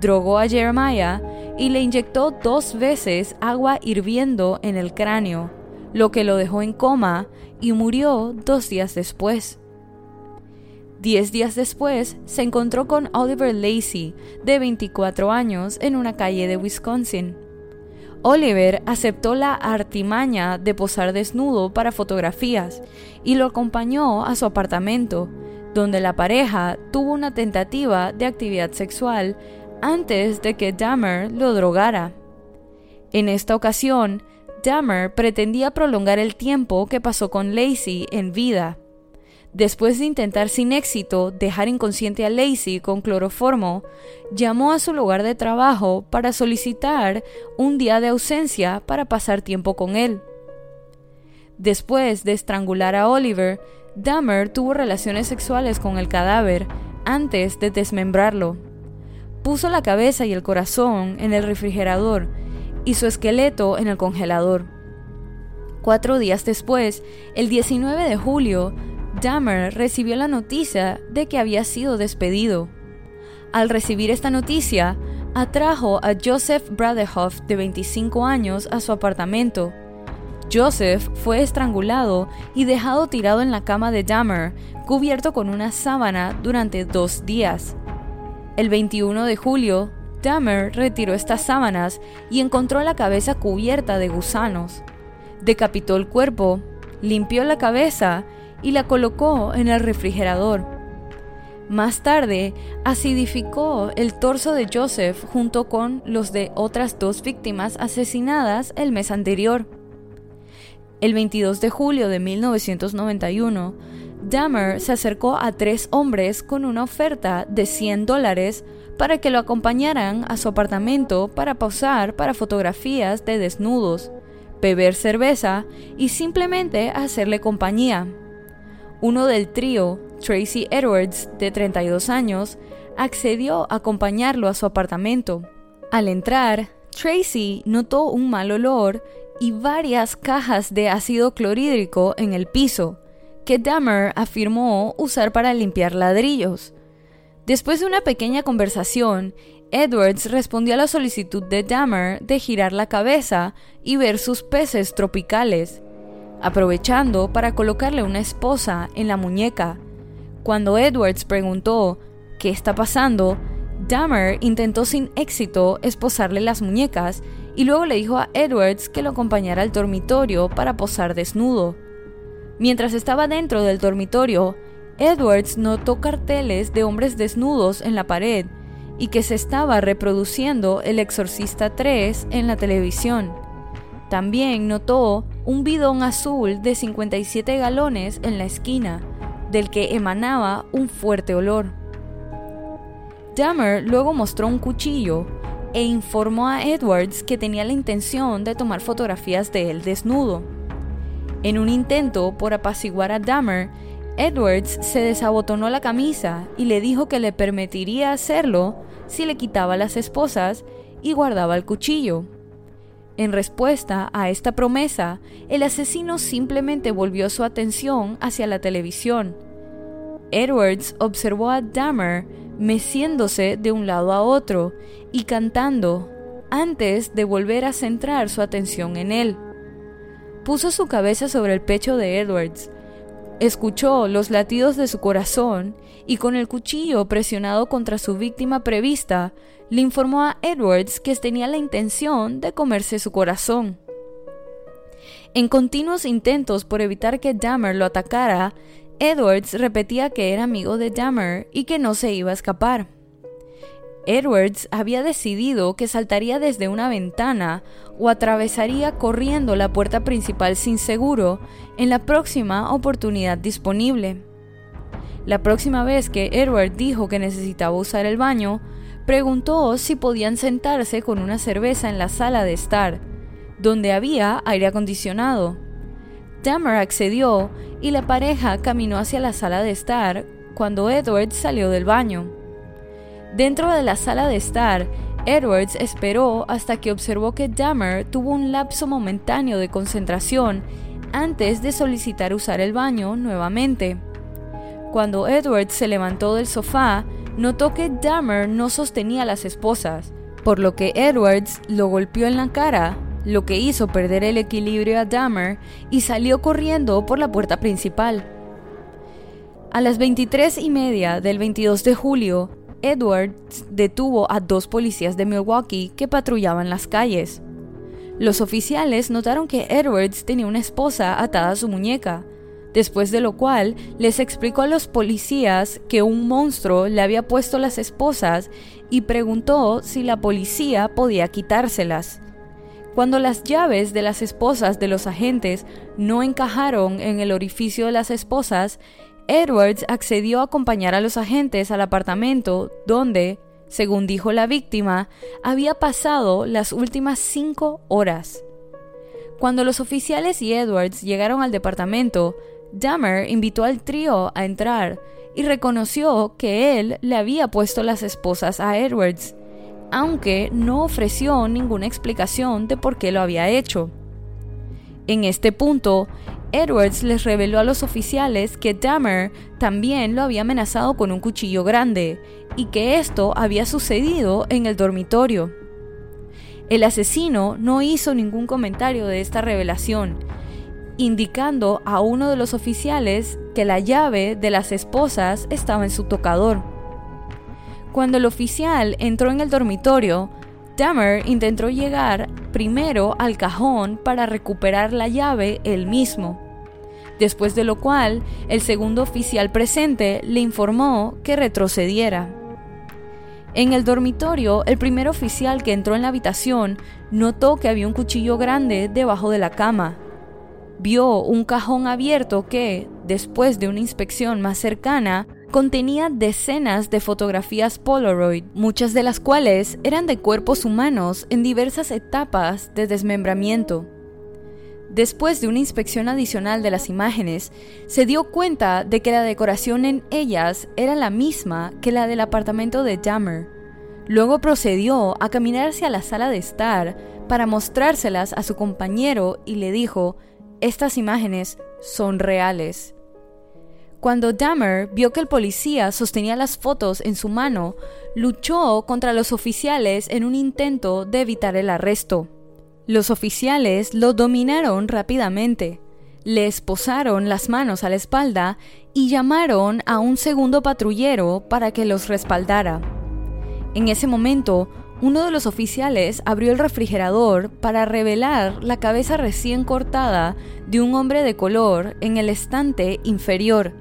Drogó a Jeremiah y le inyectó dos veces agua hirviendo en el cráneo, lo que lo dejó en coma y murió dos días después. Diez días después se encontró con Oliver Lacey, de 24 años, en una calle de Wisconsin. Oliver aceptó la artimaña de posar desnudo para fotografías y lo acompañó a su apartamento, donde la pareja tuvo una tentativa de actividad sexual antes de que Dahmer lo drogara. En esta ocasión, Dahmer pretendía prolongar el tiempo que pasó con Lacey en vida. Después de intentar sin éxito dejar inconsciente a Lacey con cloroformo, llamó a su lugar de trabajo para solicitar un día de ausencia para pasar tiempo con él. Después de estrangular a Oliver, Dahmer tuvo relaciones sexuales con el cadáver antes de desmembrarlo. Puso la cabeza y el corazón en el refrigerador y su esqueleto en el congelador. Cuatro días después, el 19 de julio, Dahmer recibió la noticia de que había sido despedido. Al recibir esta noticia, atrajo a Joseph Bradehoff, de 25 años, a su apartamento. Joseph fue estrangulado y dejado tirado en la cama de Dahmer, cubierto con una sábana durante dos días. El 21 de julio, Dahmer retiró estas sábanas y encontró la cabeza cubierta de gusanos. Decapitó el cuerpo, limpió la cabeza y la colocó en el refrigerador. Más tarde, acidificó el torso de Joseph junto con los de otras dos víctimas asesinadas el mes anterior. El 22 de julio de 1991, Dahmer se acercó a tres hombres con una oferta de 100 dólares para que lo acompañaran a su apartamento para posar para fotografías de desnudos, beber cerveza y simplemente hacerle compañía. Uno del trío, Tracy Edwards, de 32 años, accedió a acompañarlo a su apartamento. Al entrar, Tracy notó un mal olor y varias cajas de ácido clorhídrico en el piso, que Dahmer afirmó usar para limpiar ladrillos. Después de una pequeña conversación, Edwards respondió a la solicitud de Dahmer de girar la cabeza y ver sus peces tropicales aprovechando para colocarle una esposa en la muñeca. Cuando Edwards preguntó ¿qué está pasando? Dahmer intentó sin éxito esposarle las muñecas y luego le dijo a Edwards que lo acompañara al dormitorio para posar desnudo. Mientras estaba dentro del dormitorio, Edwards notó carteles de hombres desnudos en la pared y que se estaba reproduciendo El Exorcista 3 en la televisión. También notó un bidón azul de 57 galones en la esquina, del que emanaba un fuerte olor. Dahmer luego mostró un cuchillo e informó a Edwards que tenía la intención de tomar fotografías de él desnudo. En un intento por apaciguar a Dahmer, Edwards se desabotonó la camisa y le dijo que le permitiría hacerlo si le quitaba las esposas y guardaba el cuchillo. En respuesta a esta promesa, el asesino simplemente volvió su atención hacia la televisión. Edwards observó a Dahmer meciéndose de un lado a otro y cantando antes de volver a centrar su atención en él. Puso su cabeza sobre el pecho de Edwards, escuchó los latidos de su corazón y con el cuchillo presionado contra su víctima prevista, le informó a Edwards que tenía la intención de comerse su corazón. En continuos intentos por evitar que Dahmer lo atacara, Edwards repetía que era amigo de Dahmer y que no se iba a escapar. Edwards había decidido que saltaría desde una ventana o atravesaría corriendo la puerta principal sin seguro en la próxima oportunidad disponible. La próxima vez que Edward dijo que necesitaba usar el baño, preguntó si podían sentarse con una cerveza en la sala de estar, donde había aire acondicionado. Dahmer accedió y la pareja caminó hacia la sala de estar cuando Edward salió del baño. Dentro de la sala de estar, Edwards esperó hasta que observó que Dahmer tuvo un lapso momentáneo de concentración antes de solicitar usar el baño nuevamente. Cuando Edwards se levantó del sofá, notó que Dahmer no sostenía a las esposas, por lo que Edwards lo golpeó en la cara, lo que hizo perder el equilibrio a Dahmer y salió corriendo por la puerta principal. A las 23 y media del 22 de julio, Edwards detuvo a dos policías de Milwaukee que patrullaban las calles. Los oficiales notaron que Edwards tenía una esposa atada a su muñeca, después de lo cual les explicó a los policías que un monstruo le había puesto las esposas y preguntó si la policía podía quitárselas. Cuando las llaves de las esposas de los agentes no encajaron en el orificio de las esposas, Edwards accedió a acompañar a los agentes al apartamento donde, según dijo la víctima, había pasado las últimas cinco horas. Cuando los oficiales y Edwards llegaron al departamento, Dahmer invitó al trío a entrar y reconoció que él le había puesto las esposas a Edwards, aunque no ofreció ninguna explicación de por qué lo había hecho. En este punto, Edwards les reveló a los oficiales que Dahmer también lo había amenazado con un cuchillo grande y que esto había sucedido en el dormitorio. El asesino no hizo ningún comentario de esta revelación, indicando a uno de los oficiales que la llave de las esposas estaba en su tocador. Cuando el oficial entró en el dormitorio, Dahmer intentó llegar primero al cajón para recuperar la llave él mismo, después de lo cual el segundo oficial presente le informó que retrocediera. En el dormitorio, el primer oficial que entró en la habitación notó que había un cuchillo grande debajo de la cama. Vio un cajón abierto que, después de una inspección más cercana, contenía decenas de fotografías Polaroid, muchas de las cuales eran de cuerpos humanos en diversas etapas de desmembramiento. Después de una inspección adicional de las imágenes, se dio cuenta de que la decoración en ellas era la misma que la del apartamento de Dahmer. Luego procedió a caminar hacia la sala de estar para mostrárselas a su compañero y le dijo, estas imágenes son reales. Cuando Dahmer vio que el policía sostenía las fotos en su mano, luchó contra los oficiales en un intento de evitar el arresto. Los oficiales lo dominaron rápidamente, le esposaron las manos a la espalda y llamaron a un segundo patrullero para que los respaldara. En ese momento, uno de los oficiales abrió el refrigerador para revelar la cabeza recién cortada de un hombre de color en el estante inferior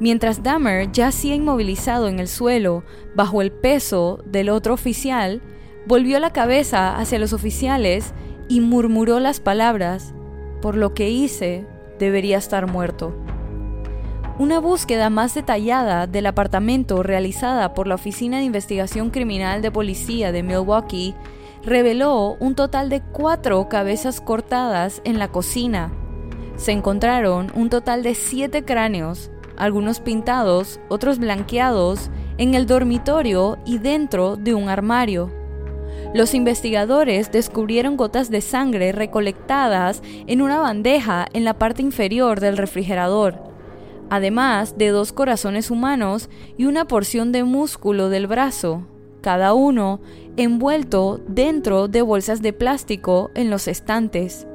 Mientras Dahmer yacía inmovilizado en el suelo bajo el peso del otro oficial, volvió la cabeza hacia los oficiales y murmuró las palabras, por lo que hice, debería estar muerto. Una búsqueda más detallada del apartamento realizada por la Oficina de Investigación Criminal de Policía de Milwaukee reveló un total de cuatro cabezas cortadas en la cocina. Se encontraron un total de siete cráneos, algunos pintados, otros blanqueados, en el dormitorio y dentro de un armario. Los investigadores descubrieron gotas de sangre recolectadas en una bandeja en la parte inferior del refrigerador, además de dos corazones humanos y una porción de músculo del brazo, cada uno envuelto dentro de bolsas de plástico en los estantes.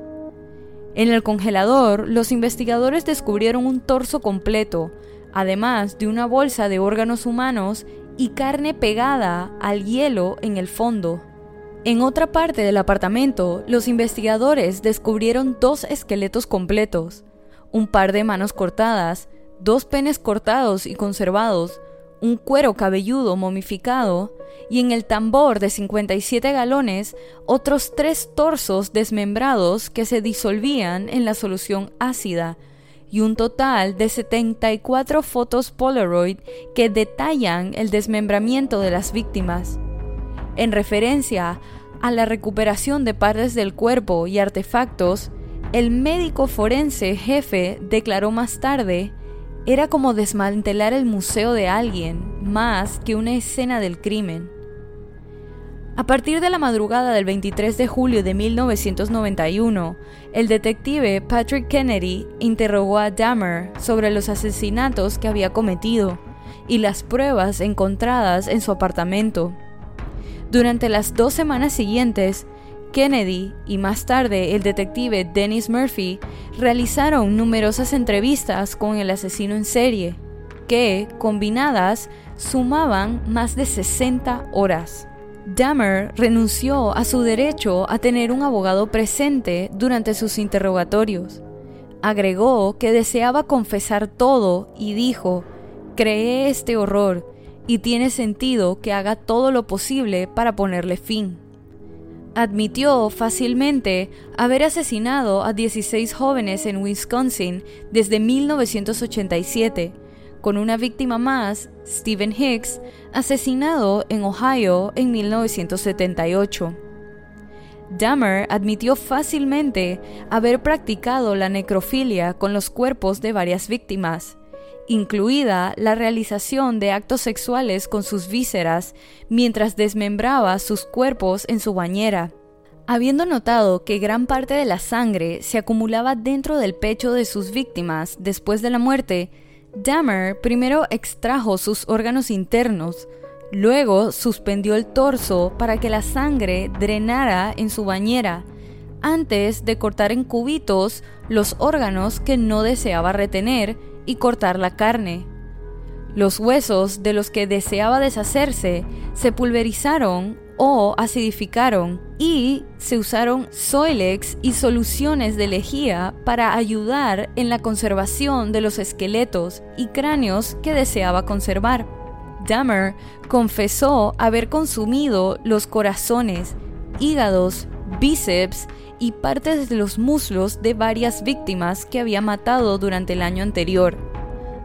En el congelador, los investigadores descubrieron un torso completo, además de una bolsa de órganos humanos y carne pegada al hielo en el fondo. En otra parte del apartamento, los investigadores descubrieron dos esqueletos completos, un par de manos cortadas, dos penes cortados y conservados, un cuero cabelludo momificado y en el tambor de 57 galones otros tres torsos desmembrados que se disolvían en la solución ácida y un total de 74 fotos Polaroid que detallan el desmembramiento de las víctimas. En referencia a la recuperación de partes del cuerpo y artefactos, el médico forense jefe declaró más tarde era como desmantelar el museo de alguien, más que una escena del crimen. A partir de la madrugada del 23 de julio de 1991, el detective Patrick Kennedy interrogó a Dahmer sobre los asesinatos que había cometido y las pruebas encontradas en su apartamento. Durante las dos semanas siguientes, Kennedy y más tarde el detective Dennis Murphy realizaron numerosas entrevistas con el asesino en serie, que, combinadas, sumaban más de 60 horas. Dahmer renunció a su derecho a tener un abogado presente durante sus interrogatorios. Agregó que deseaba confesar todo y dijo, creé este horror y tiene sentido que haga todo lo posible para ponerle fin admitió fácilmente haber asesinado a 16 jóvenes en Wisconsin desde 1987, con una víctima más, Stephen Hicks, asesinado en Ohio en 1978. Dahmer admitió fácilmente haber practicado la necrofilia con los cuerpos de varias víctimas, incluida la realización de actos sexuales con sus vísceras mientras desmembraba sus cuerpos en su bañera. Habiendo notado que gran parte de la sangre se acumulaba dentro del pecho de sus víctimas después de la muerte, Dahmer primero extrajo sus órganos internos, luego suspendió el torso para que la sangre drenara en su bañera, antes de cortar en cubitos los órganos que no deseaba retener y cortar la carne. Los huesos de los que deseaba deshacerse se pulverizaron o acidificaron y se usaron Soilex y soluciones de lejía para ayudar en la conservación de los esqueletos y cráneos que deseaba conservar. Dahmer confesó haber consumido los corazones, hígados, bíceps y partes de los muslos de varias víctimas que había matado durante el año anterior,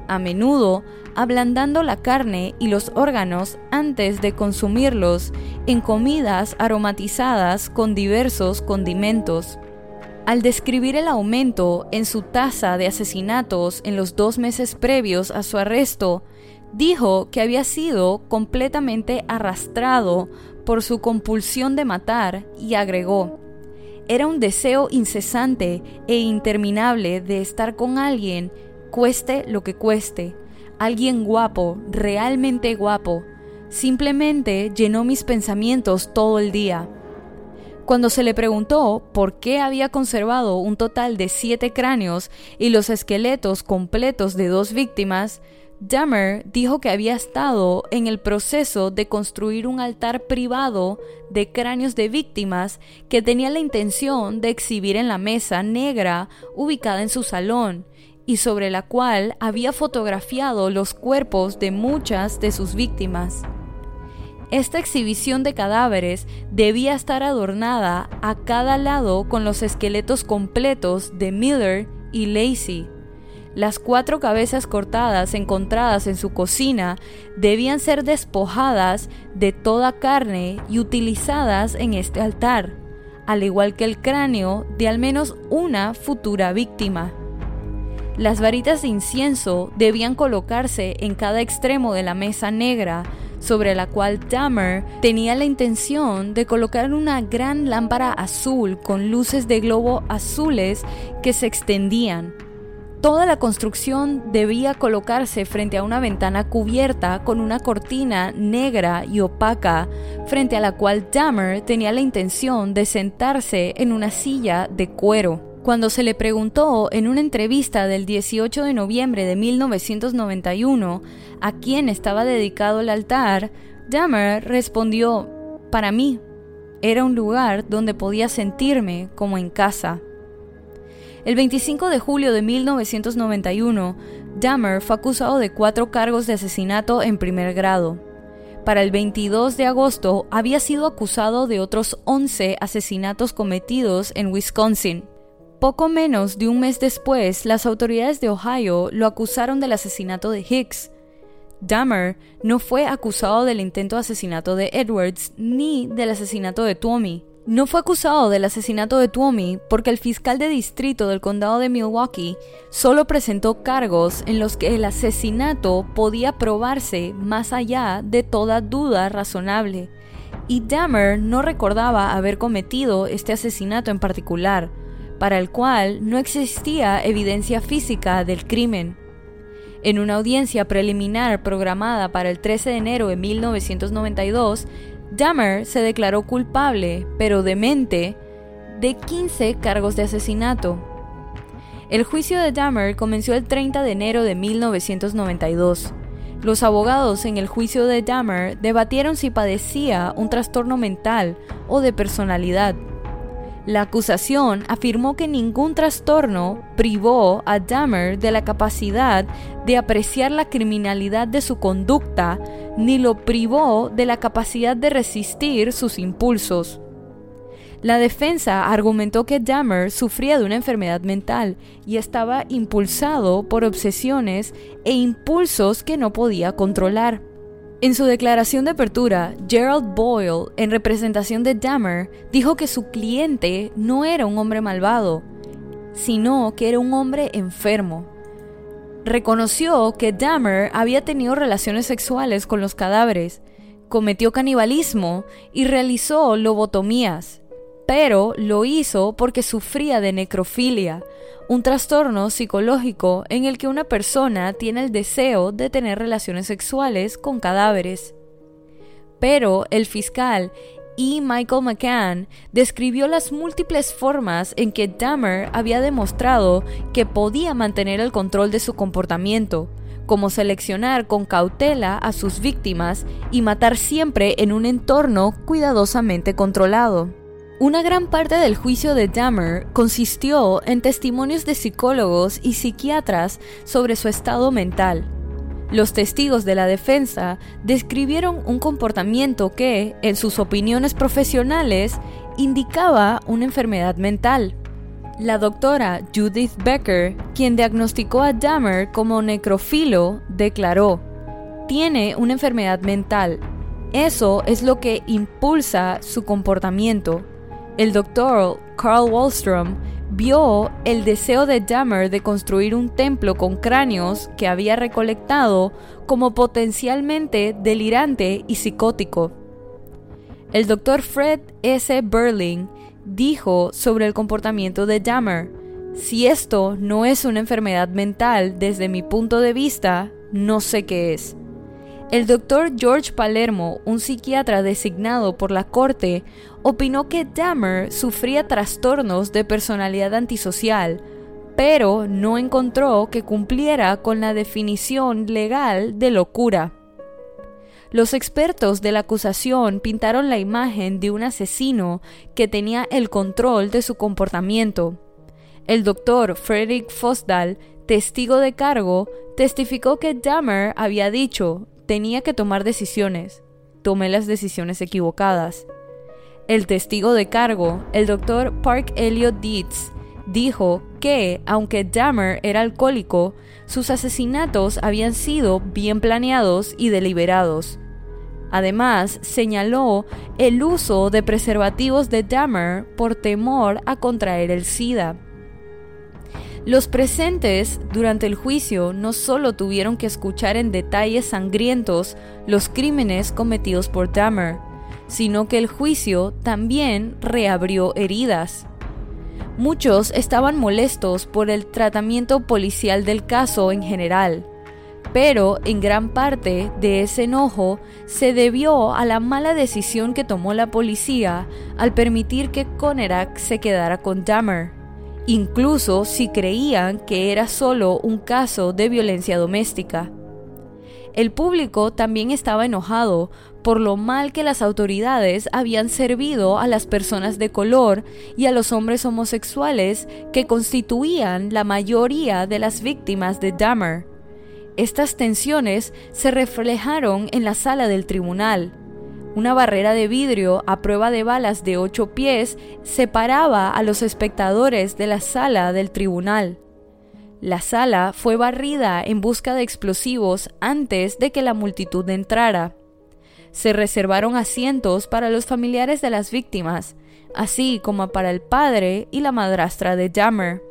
a menudo ablandando la carne y los órganos antes de consumirlos en comidas aromatizadas con diversos condimentos. Al describir el aumento en su tasa de asesinatos en los dos meses previos a su arresto, dijo que había sido completamente arrastrado por su compulsión de matar y agregó, era un deseo incesante e interminable de estar con alguien, cueste lo que cueste, alguien guapo, realmente guapo. Simplemente llenó mis pensamientos todo el día. Cuando se le preguntó por qué había conservado un total de siete cráneos y los esqueletos completos de dos víctimas, Dahmer dijo que había estado en el proceso de construir un altar privado de cráneos de víctimas que tenía la intención de exhibir en la mesa negra ubicada en su salón y sobre la cual había fotografiado los cuerpos de muchas de sus víctimas. Esta exhibición de cadáveres debía estar adornada a cada lado con los esqueletos completos de Miller y Lacey. Las cuatro cabezas cortadas encontradas en su cocina debían ser despojadas de toda carne y utilizadas en este altar, al igual que el cráneo de al menos una futura víctima. Las varitas de incienso debían colocarse en cada extremo de la mesa negra sobre la cual Dahmer tenía la intención de colocar una gran lámpara azul con luces de globo azules que se extendían. Toda la construcción debía colocarse frente a una ventana cubierta con una cortina negra y opaca, frente a la cual Dahmer tenía la intención de sentarse en una silla de cuero. Cuando se le preguntó en una entrevista del 18 de noviembre de 1991 a quién estaba dedicado el altar, Dahmer respondió, para mí, era un lugar donde podía sentirme como en casa. El 25 de julio de 1991, Dahmer fue acusado de cuatro cargos de asesinato en primer grado. Para el 22 de agosto había sido acusado de otros 11 asesinatos cometidos en Wisconsin. Poco menos de un mes después, las autoridades de Ohio lo acusaron del asesinato de Hicks. Dahmer no fue acusado del intento de asesinato de Edwards ni del asesinato de Tommy. No fue acusado del asesinato de Tommy porque el fiscal de distrito del condado de Milwaukee solo presentó cargos en los que el asesinato podía probarse más allá de toda duda razonable. Y Dahmer no recordaba haber cometido este asesinato en particular para el cual no existía evidencia física del crimen. En una audiencia preliminar programada para el 13 de enero de 1992, Dahmer se declaró culpable, pero demente, de 15 cargos de asesinato. El juicio de Dahmer comenzó el 30 de enero de 1992. Los abogados en el juicio de Dahmer debatieron si padecía un trastorno mental o de personalidad la acusación afirmó que ningún trastorno privó a Dahmer de la capacidad de apreciar la criminalidad de su conducta, ni lo privó de la capacidad de resistir sus impulsos. La defensa argumentó que Dahmer sufría de una enfermedad mental y estaba impulsado por obsesiones e impulsos que no podía controlar. En su declaración de apertura, Gerald Boyle, en representación de Dahmer, dijo que su cliente no era un hombre malvado, sino que era un hombre enfermo. Reconoció que Dahmer había tenido relaciones sexuales con los cadáveres, cometió canibalismo y realizó lobotomías, pero lo hizo porque sufría de necrofilia, un trastorno psicológico en el que una persona tiene el deseo de tener relaciones sexuales con cadáveres. Pero el fiscal E. Michael McCann describió las múltiples formas en que Dahmer había demostrado que podía mantener el control de su comportamiento, como seleccionar con cautela a sus víctimas y matar siempre en un entorno cuidadosamente controlado. Una gran parte del juicio de Dahmer consistió en testimonios de psicólogos y psiquiatras sobre su estado mental. Los testigos de la defensa describieron un comportamiento que, en sus opiniones profesionales, indicaba una enfermedad mental. La doctora Judith Becker, quien diagnosticó a Dahmer como necrofilo, declaró, tiene una enfermedad mental. Eso es lo que impulsa su comportamiento. El doctor Carl Wallstrom vio el deseo de Dahmer de construir un templo con cráneos que había recolectado como potencialmente delirante y psicótico. El doctor Fred S. Berling dijo sobre el comportamiento de Dahmer, si esto no es una enfermedad mental desde mi punto de vista, no sé qué es. El doctor George Palermo, un psiquiatra designado por la corte, opinó que Dahmer sufría trastornos de personalidad antisocial, pero no encontró que cumpliera con la definición legal de locura. Los expertos de la acusación pintaron la imagen de un asesino que tenía el control de su comportamiento. El doctor Frederick Fosdal, testigo de cargo, testificó que Dahmer había dicho, tenía que tomar decisiones. Tomé las decisiones equivocadas. El testigo de cargo, el doctor Park Elliot Dietz, dijo que, aunque Dahmer era alcohólico, sus asesinatos habían sido bien planeados y deliberados. Además, señaló el uso de preservativos de Dahmer por temor a contraer el SIDA. Los presentes durante el juicio no solo tuvieron que escuchar en detalles sangrientos los crímenes cometidos por Dahmer, sino que el juicio también reabrió heridas. Muchos estaban molestos por el tratamiento policial del caso en general, pero en gran parte de ese enojo se debió a la mala decisión que tomó la policía al permitir que Conerak se quedara con Dahmer, incluso si creían que era solo un caso de violencia doméstica. El público también estaba enojado por lo mal que las autoridades habían servido a las personas de color y a los hombres homosexuales que constituían la mayoría de las víctimas de Dahmer. Estas tensiones se reflejaron en la sala del tribunal. Una barrera de vidrio a prueba de balas de ocho pies separaba a los espectadores de la sala del tribunal. La sala fue barrida en busca de explosivos antes de que la multitud entrara. Se reservaron asientos para los familiares de las víctimas, así como para el padre y la madrastra de Dahmer.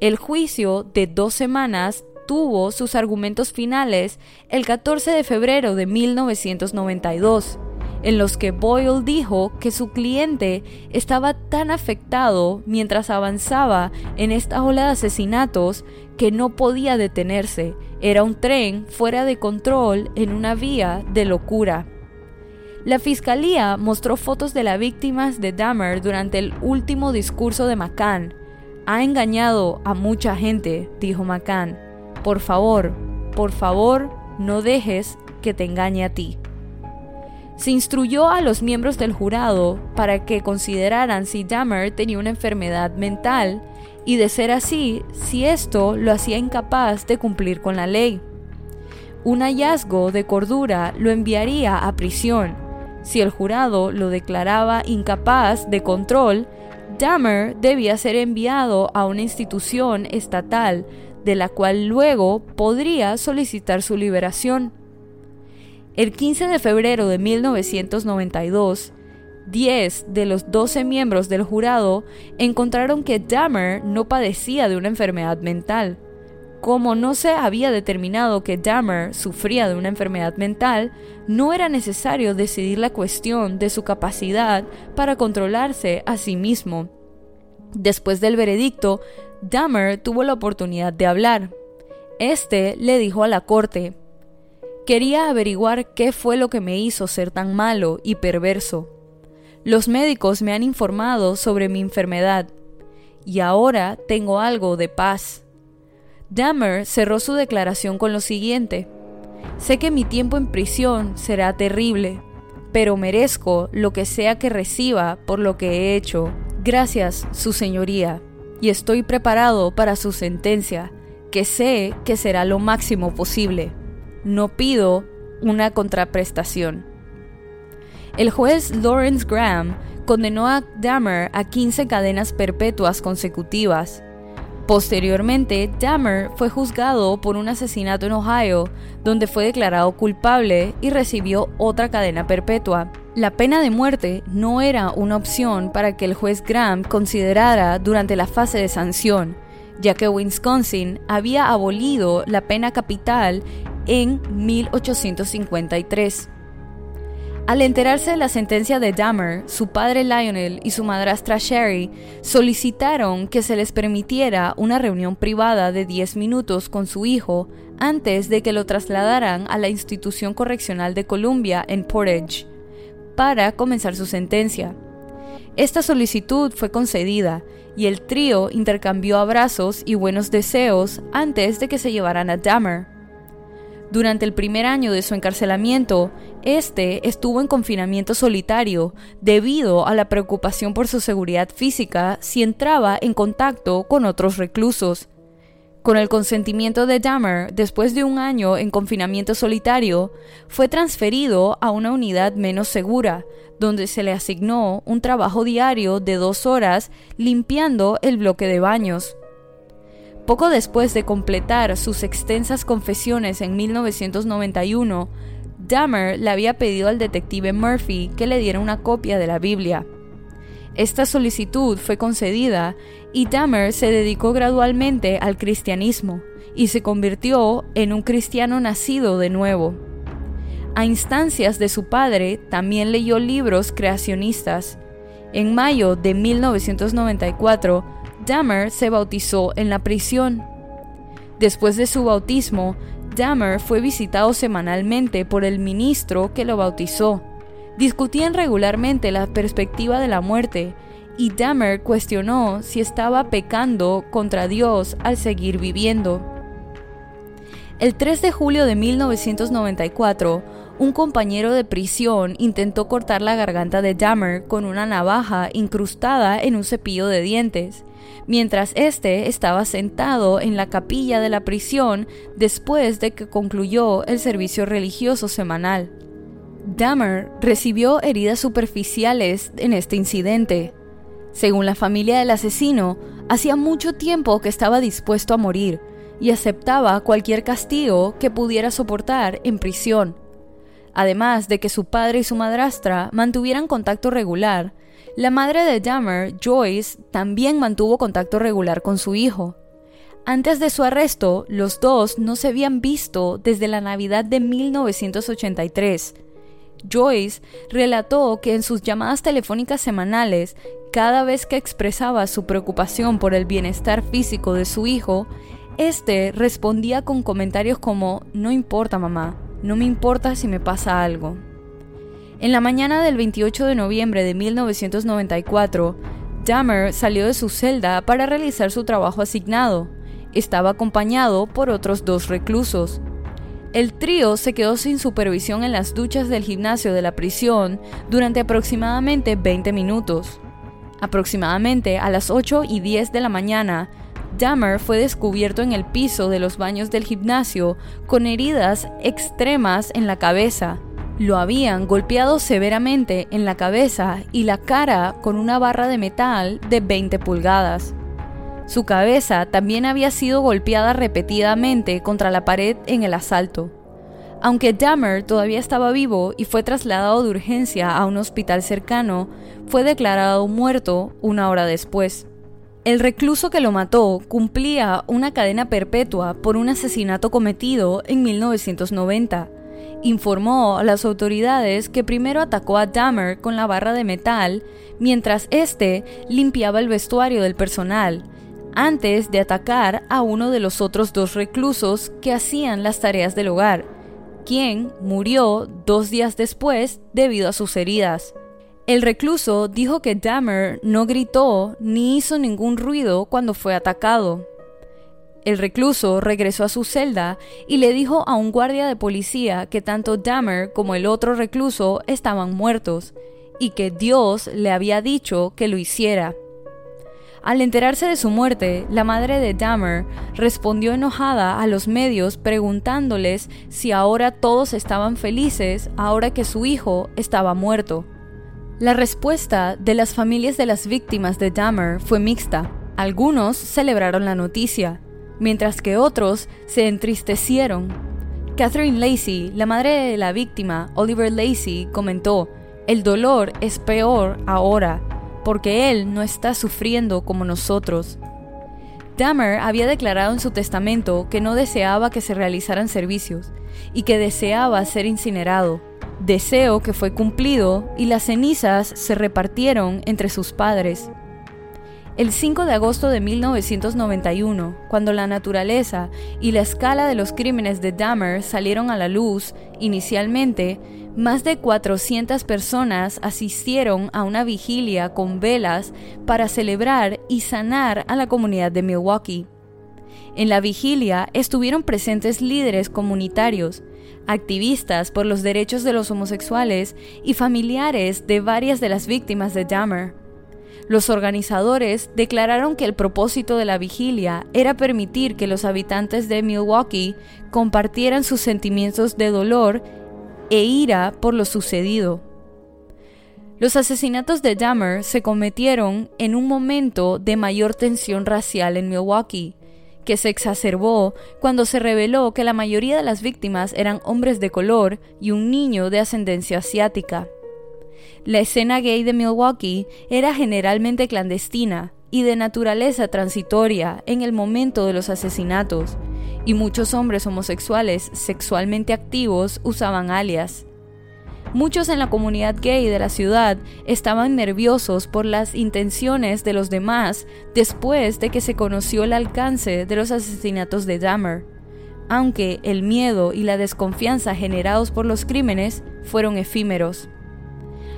El juicio de dos semanas tuvo sus argumentos finales el 14 de febrero de 1992 en los que Boyle dijo que su cliente estaba tan afectado mientras avanzaba en esta ola de asesinatos que no podía detenerse. Era un tren fuera de control en una vía de locura. La fiscalía mostró fotos de las víctimas de Dahmer durante el último discurso de McCann. Ha engañado a mucha gente, dijo McCann. Por favor, por favor, no dejes que te engañe a ti. Se instruyó a los miembros del jurado para que consideraran si Dahmer tenía una enfermedad mental y de ser así, si esto lo hacía incapaz de cumplir con la ley. Un hallazgo de cordura lo enviaría a prisión. Si el jurado lo declaraba incapaz de control, Dahmer debía ser enviado a una institución estatal de la cual luego podría solicitar su liberación. El 15 de febrero de 1992, 10 de los 12 miembros del jurado encontraron que Dahmer no padecía de una enfermedad mental. Como no se había determinado que Dahmer sufría de una enfermedad mental, no era necesario decidir la cuestión de su capacidad para controlarse a sí mismo. Después del veredicto, Dahmer tuvo la oportunidad de hablar. Este le dijo a la corte, Quería averiguar qué fue lo que me hizo ser tan malo y perverso. Los médicos me han informado sobre mi enfermedad y ahora tengo algo de paz. Dahmer cerró su declaración con lo siguiente. Sé que mi tiempo en prisión será terrible, pero merezco lo que sea que reciba por lo que he hecho. Gracias, Su Señoría, y estoy preparado para su sentencia, que sé que será lo máximo posible no pido una contraprestación. El juez Lawrence Graham condenó a Dahmer a 15 cadenas perpetuas consecutivas. Posteriormente, Dahmer fue juzgado por un asesinato en Ohio, donde fue declarado culpable y recibió otra cadena perpetua. La pena de muerte no era una opción para que el juez Graham considerara durante la fase de sanción, ya que Wisconsin había abolido la pena capital en 1853. Al enterarse de la sentencia de Dahmer, su padre Lionel y su madrastra Sherry solicitaron que se les permitiera una reunión privada de 10 minutos con su hijo antes de que lo trasladaran a la institución correccional de Columbia en Portage para comenzar su sentencia. Esta solicitud fue concedida y el trío intercambió abrazos y buenos deseos antes de que se llevaran a Dahmer. Durante el primer año de su encarcelamiento, este estuvo en confinamiento solitario debido a la preocupación por su seguridad física si entraba en contacto con otros reclusos. Con el consentimiento de Dahmer, después de un año en confinamiento solitario, fue transferido a una unidad menos segura, donde se le asignó un trabajo diario de dos horas limpiando el bloque de baños. Poco después de completar sus extensas confesiones en 1991, Dahmer le había pedido al detective Murphy que le diera una copia de la Biblia. Esta solicitud fue concedida y Dahmer se dedicó gradualmente al cristianismo y se convirtió en un cristiano nacido de nuevo. A instancias de su padre, también leyó libros creacionistas. En mayo de 1994, Dahmer se bautizó en la prisión. Después de su bautismo, Dahmer fue visitado semanalmente por el ministro que lo bautizó. Discutían regularmente la perspectiva de la muerte y Dahmer cuestionó si estaba pecando contra Dios al seguir viviendo. El 3 de julio de 1994, un compañero de prisión intentó cortar la garganta de Dahmer con una navaja incrustada en un cepillo de dientes, mientras éste estaba sentado en la capilla de la prisión después de que concluyó el servicio religioso semanal. Dahmer recibió heridas superficiales en este incidente. Según la familia del asesino, hacía mucho tiempo que estaba dispuesto a morir y aceptaba cualquier castigo que pudiera soportar en prisión. Además de que su padre y su madrastra mantuvieran contacto regular, la madre de Dahmer, Joyce, también mantuvo contacto regular con su hijo. Antes de su arresto, los dos no se habían visto desde la Navidad de 1983. Joyce relató que en sus llamadas telefónicas semanales, cada vez que expresaba su preocupación por el bienestar físico de su hijo, este respondía con comentarios como No importa mamá, no me importa si me pasa algo. En la mañana del 28 de noviembre de 1994, Dahmer salió de su celda para realizar su trabajo asignado. Estaba acompañado por otros dos reclusos. El trío se quedó sin supervisión en las duchas del gimnasio de la prisión durante aproximadamente 20 minutos. Aproximadamente a las 8 y 10 de la mañana, Dahmer fue descubierto en el piso de los baños del gimnasio con heridas extremas en la cabeza. Lo habían golpeado severamente en la cabeza y la cara con una barra de metal de 20 pulgadas. Su cabeza también había sido golpeada repetidamente contra la pared en el asalto. Aunque Dahmer todavía estaba vivo y fue trasladado de urgencia a un hospital cercano, fue declarado muerto una hora después. El recluso que lo mató cumplía una cadena perpetua por un asesinato cometido en 1990. Informó a las autoridades que primero atacó a Dahmer con la barra de metal mientras éste limpiaba el vestuario del personal, antes de atacar a uno de los otros dos reclusos que hacían las tareas del hogar, quien murió dos días después debido a sus heridas. El recluso dijo que Dahmer no gritó ni hizo ningún ruido cuando fue atacado. El recluso regresó a su celda y le dijo a un guardia de policía que tanto Dahmer como el otro recluso estaban muertos y que Dios le había dicho que lo hiciera. Al enterarse de su muerte, la madre de Dahmer respondió enojada a los medios preguntándoles si ahora todos estaban felices ahora que su hijo estaba muerto. La respuesta de las familias de las víctimas de Dahmer fue mixta. Algunos celebraron la noticia, mientras que otros se entristecieron. Catherine Lacey, la madre de la víctima, Oliver Lacey, comentó, el dolor es peor ahora porque él no está sufriendo como nosotros. Dahmer había declarado en su testamento que no deseaba que se realizaran servicios y que deseaba ser incinerado, deseo que fue cumplido y las cenizas se repartieron entre sus padres. El 5 de agosto de 1991, cuando la naturaleza y la escala de los crímenes de Dahmer salieron a la luz, inicialmente, más de 400 personas asistieron a una vigilia con velas para celebrar y sanar a la comunidad de Milwaukee. En la vigilia estuvieron presentes líderes comunitarios, activistas por los derechos de los homosexuales y familiares de varias de las víctimas de Dahmer. Los organizadores declararon que el propósito de la vigilia era permitir que los habitantes de Milwaukee compartieran sus sentimientos de dolor e ira por lo sucedido. Los asesinatos de Dahmer se cometieron en un momento de mayor tensión racial en Milwaukee, que se exacerbó cuando se reveló que la mayoría de las víctimas eran hombres de color y un niño de ascendencia asiática. La escena gay de Milwaukee era generalmente clandestina y de naturaleza transitoria en el momento de los asesinatos, y muchos hombres homosexuales sexualmente activos usaban alias. Muchos en la comunidad gay de la ciudad estaban nerviosos por las intenciones de los demás después de que se conoció el alcance de los asesinatos de Dahmer, aunque el miedo y la desconfianza generados por los crímenes fueron efímeros.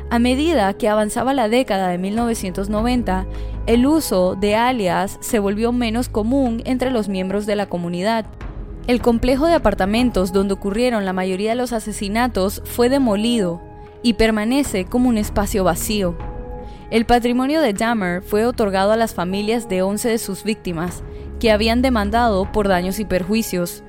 A medida que avanzaba la década de 1990, el uso de alias se volvió menos común entre los miembros de la comunidad. El complejo de apartamentos donde ocurrieron la mayoría de los asesinatos fue demolido y permanece como un espacio vacío. El patrimonio de Dahmer fue otorgado a las familias de 11 de sus víctimas, que habían demandado por daños y perjuicios.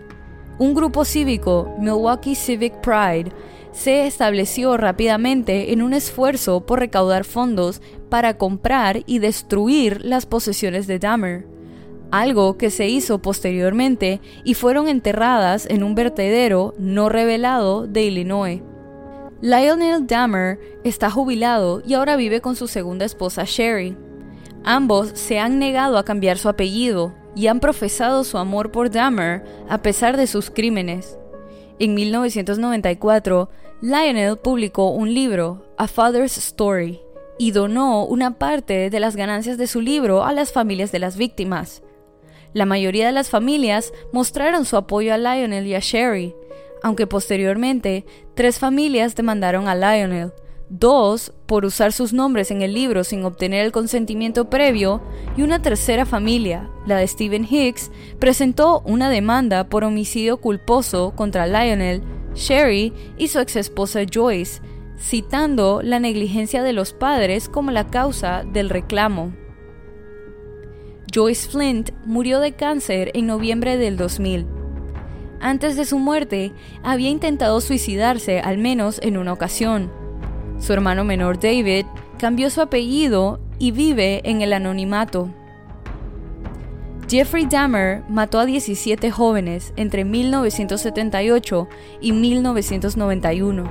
Un grupo cívico, Milwaukee Civic Pride, se estableció rápidamente en un esfuerzo por recaudar fondos para comprar y destruir las posesiones de Dahmer, algo que se hizo posteriormente y fueron enterradas en un vertedero no revelado de Illinois. Lionel Dahmer está jubilado y ahora vive con su segunda esposa Sherry. Ambos se han negado a cambiar su apellido y han profesado su amor por Dahmer a pesar de sus crímenes. En 1994, Lionel publicó un libro, A Father's Story, y donó una parte de las ganancias de su libro a las familias de las víctimas. La mayoría de las familias mostraron su apoyo a Lionel y a Sherry, aunque posteriormente tres familias demandaron a Lionel, dos por usar sus nombres en el libro sin obtener el consentimiento previo, y una tercera familia, la de Stephen Hicks, presentó una demanda por homicidio culposo contra Lionel, Sherry y su exesposa Joyce, citando la negligencia de los padres como la causa del reclamo. Joyce Flint murió de cáncer en noviembre del 2000. Antes de su muerte, había intentado suicidarse al menos en una ocasión, su hermano menor David cambió su apellido y vive en el anonimato. Jeffrey Dahmer mató a 17 jóvenes entre 1978 y 1991.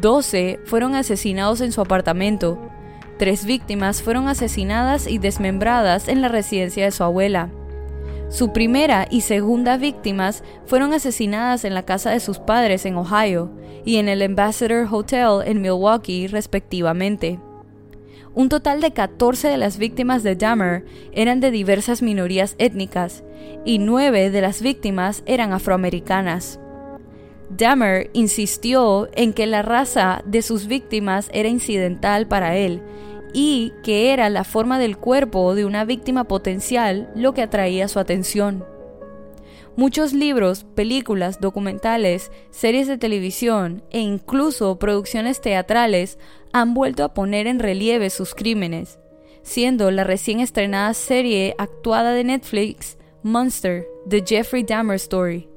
12 fueron asesinados en su apartamento. Tres víctimas fueron asesinadas y desmembradas en la residencia de su abuela. Su primera y segunda víctimas fueron asesinadas en la casa de sus padres en Ohio y en el Ambassador Hotel en Milwaukee respectivamente. Un total de 14 de las víctimas de Dahmer eran de diversas minorías étnicas y 9 de las víctimas eran afroamericanas. Dahmer insistió en que la raza de sus víctimas era incidental para él y que era la forma del cuerpo de una víctima potencial lo que atraía su atención. Muchos libros, películas, documentales, series de televisión e incluso producciones teatrales han vuelto a poner en relieve sus crímenes, siendo la recién estrenada serie actuada de Netflix Monster, The Jeffrey Dahmer Story,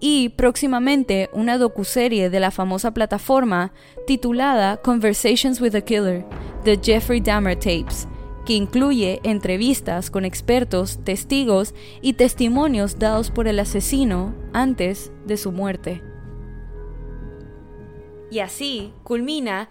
y próximamente una docuserie de la famosa plataforma titulada Conversations with a Killer, The Jeffrey Dahmer Tapes, que incluye entrevistas con expertos, testigos y testimonios dados por el asesino antes de su muerte. Y así culmina